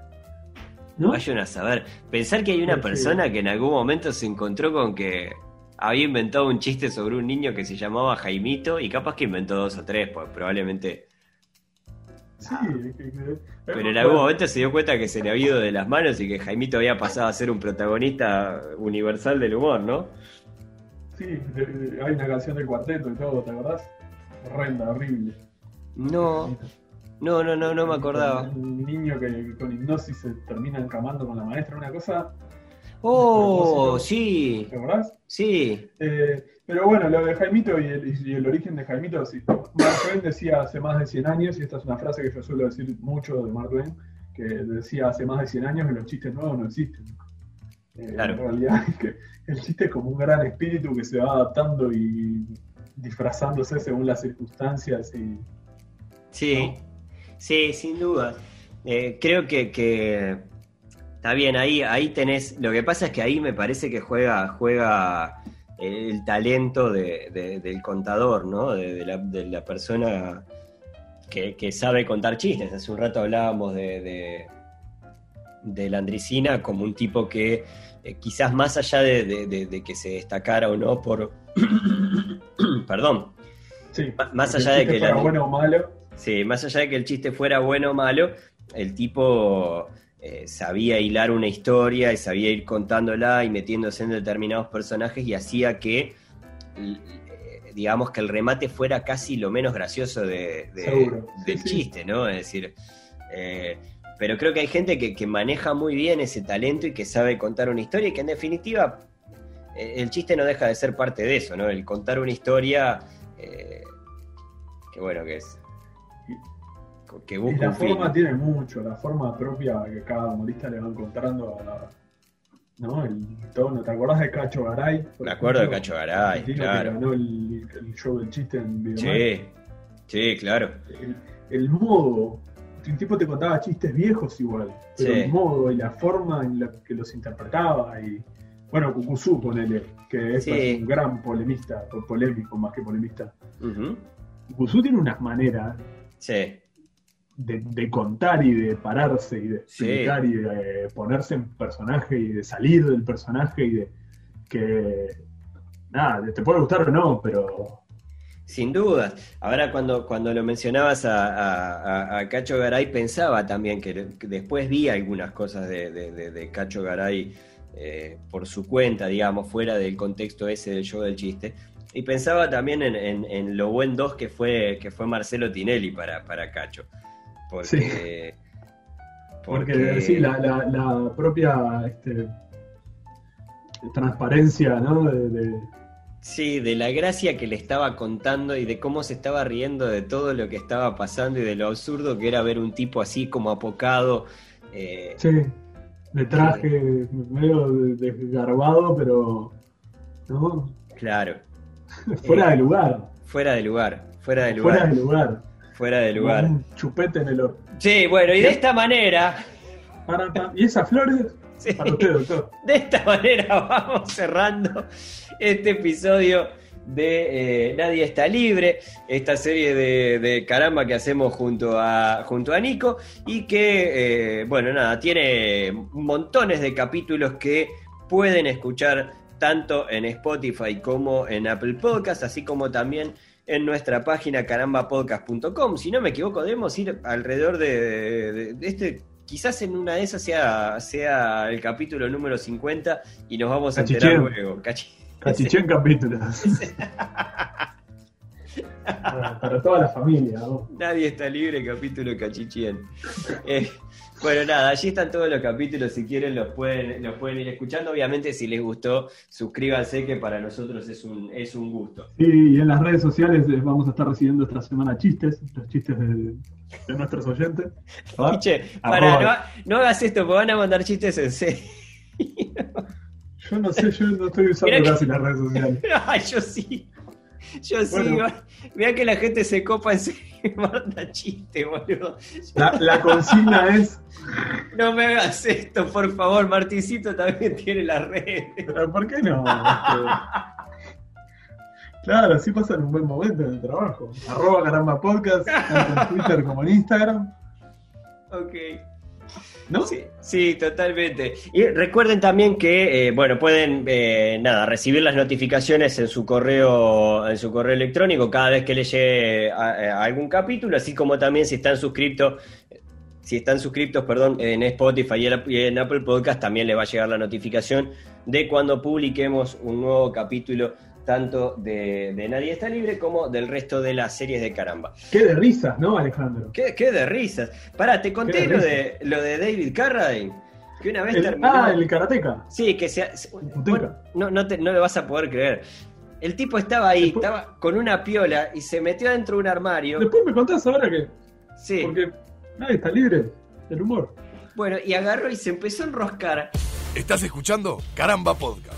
¿No? Vaya uno a saber. Pensar que hay una persona que en algún momento se encontró con que había inventado un chiste sobre un niño que se llamaba Jaimito y capaz que inventó dos o tres, pues probablemente. Sí, que- Pero en algún momento se dio cuenta que se le había ido de las manos y que Jaimito había pasado a ser un protagonista universal del humor, ¿no? Sí, hay una canción del cuarteto y todo, ¿te acordás? Horrenda, horrible. No, no, no, no, no me acordaba. Un niño que con hipnosis se termina encamando con la maestra, una cosa. Oh, sí, ¿Te acordás? sí. Eh, pero bueno, lo de Jaimito y el, y el origen de Jaimito, sí. Mark Twain decía hace más de 100 años, y esta es una frase que yo suelo decir mucho de Mark Twain, que decía hace más de 100 años que los chistes nuevos no existen. Eh, Claro. En realidad es que el chiste es como un gran espíritu que se va adaptando y disfrazándose según las circunstancias y Sí, sí, sin duda. Eh, creo que, que está bien, ahí, ahí tenés. Lo que pasa es que ahí me parece que juega, juega el talento de- de- del contador, ¿no? De, la, de la persona que, que sabe contar chistes. Hace un rato hablábamos de, de, Landricina como un tipo que eh, quizás más allá de, de- de- de que se destacara o no por. Perdón. sí, más allá de que la- bueno o malo, Sí, más allá de que el chiste fuera bueno o malo, el tipo eh, sabía hilar una historia y sabía ir contándola y metiéndose en determinados personajes y hacía que, eh, digamos, que el remate fuera casi lo menos gracioso de, del sí. chiste, ¿no? Es decir, eh, pero creo que hay gente que, que maneja muy bien ese talento y que sabe contar una historia y que en definitiva el chiste no deja de ser parte de eso, ¿no? El contar una historia, eh, que bueno, que es... Que y busca la forma tiene mucho, la forma propia que cada humorista le va encontrando a, ¿no? El tono, ¿te acordás de Cacho Garay? Me acuerdo de? Cacho Garay, El claro. Que ganó el, el show del chiste en. Sí, sí, claro. el, el modo, el tipo te contaba chistes viejos igual, pero Sí. el modo y la forma en la que los interpretaba y bueno, Cucuzú, ponele, que es Sí. un gran polemista, polémico más que polemista. Ujú. Cucuzú tiene unas maneras Sí, de, de contar y de pararse y de Sí. explicar y de ponerse en personaje y de salir del personaje y de que nada, te puede gustar o no, pero sin duda. Ahora cuando, cuando lo mencionabas a, a- a- a Cacho Garay, pensaba también que, que después vi algunas cosas de, de- de- de Cacho Garay eh, por su cuenta, digamos, fuera del contexto ese del show del chiste. Y pensaba también en, en- en lo buen dos que fue, que fue Marcelo Tinelli para, para Cacho. Porque, porque, sí, la, la- la propia este, transparencia, ¿no? De, de- Sí, de la gracia que le estaba contando y de cómo se estaba riendo de todo lo que estaba pasando y de lo absurdo que era ver un tipo así como apocado. eh, sí, de traje medio desgarbado, pero ¿no? claro, fuera de lugar. fuera de lugar, fuera de Fuera lugar, de lugar. Fuera de lugar. Un chupete en el or- Sí, bueno, y de esta manera, Para, pa- ¿Y esas flores? sí, Para usted, doctor. de esta manera vamos cerrando este episodio de eh, Nadie está libre, esta serie de, de caramba que hacemos junto a, junto a Nico y que, eh, bueno, nada, tiene montones de capítulos que pueden escuchar tanto en Spotify como en Apple Podcast, así como también en nuestra página carambapodcast.com. Si no me equivoco, debemos ir alrededor de, de- de este, quizás en una de esas sea, sea el capítulo número 50 y nos vamos a enterar Cachichén. luego. Cachi- Cachichén capítulos. para, para toda la familia. ¿no? Nadie está libre, capítulo cachichien. Eh, bueno, nada, allí están todos los capítulos, si quieren los pueden, los pueden ir escuchando. Obviamente, si les gustó, suscríbanse, que para nosotros es un, es un gusto. Y, en las redes sociales eh, vamos a estar recibiendo esta semana chistes, los chistes de, de nuestros oyentes. Che, para, no, no hagas esto, porque van a mandar chistes en serio. Yo no sé, yo no estoy usando Mirá que- casi las redes sociales. Ay, yo sí. Yo sí. Mirá que la gente se copa en serio manda chistes, boludo. La, la consigna es, No me hagas esto, por favor. Martincito también tiene las redes. ¿pero ¿por qué no? Este, claro, así pasan un buen momento en el trabajo. Arroba caramba podcast, tanto en Twitter como en Instagram. Ok. ¿No? Sí, sí, totalmente. Y recuerden también que, eh, bueno, pueden, eh, nada, recibir las notificaciones en su correo, en su correo electrónico cada vez que les llegue a algún capítulo, así como también si están suscriptos, si están suscriptos, perdón, en Spotify y en Apple Podcast, también les va a llegar la notificación de cuando publiquemos un nuevo capítulo tanto de, de Nadie está libre como del resto de las series de caramba. Qué de risas, ¿no, Alejandro? ¿Qué, qué de risas? Pará, te conté de lo de, lo de David Carradine. que una vez El- terminó. ah, el karateka. Sí, que se. Bueno, no, no, te, no lo vas a poder creer. El tipo estaba ahí, Después- estaba con una piola y se metió dentro de un armario. Después me contás ahora que. Sí. Porque nadie está libre del humor. Bueno, y agarró y se empezó a enroscar. Estás escuchando Caramba Podcast.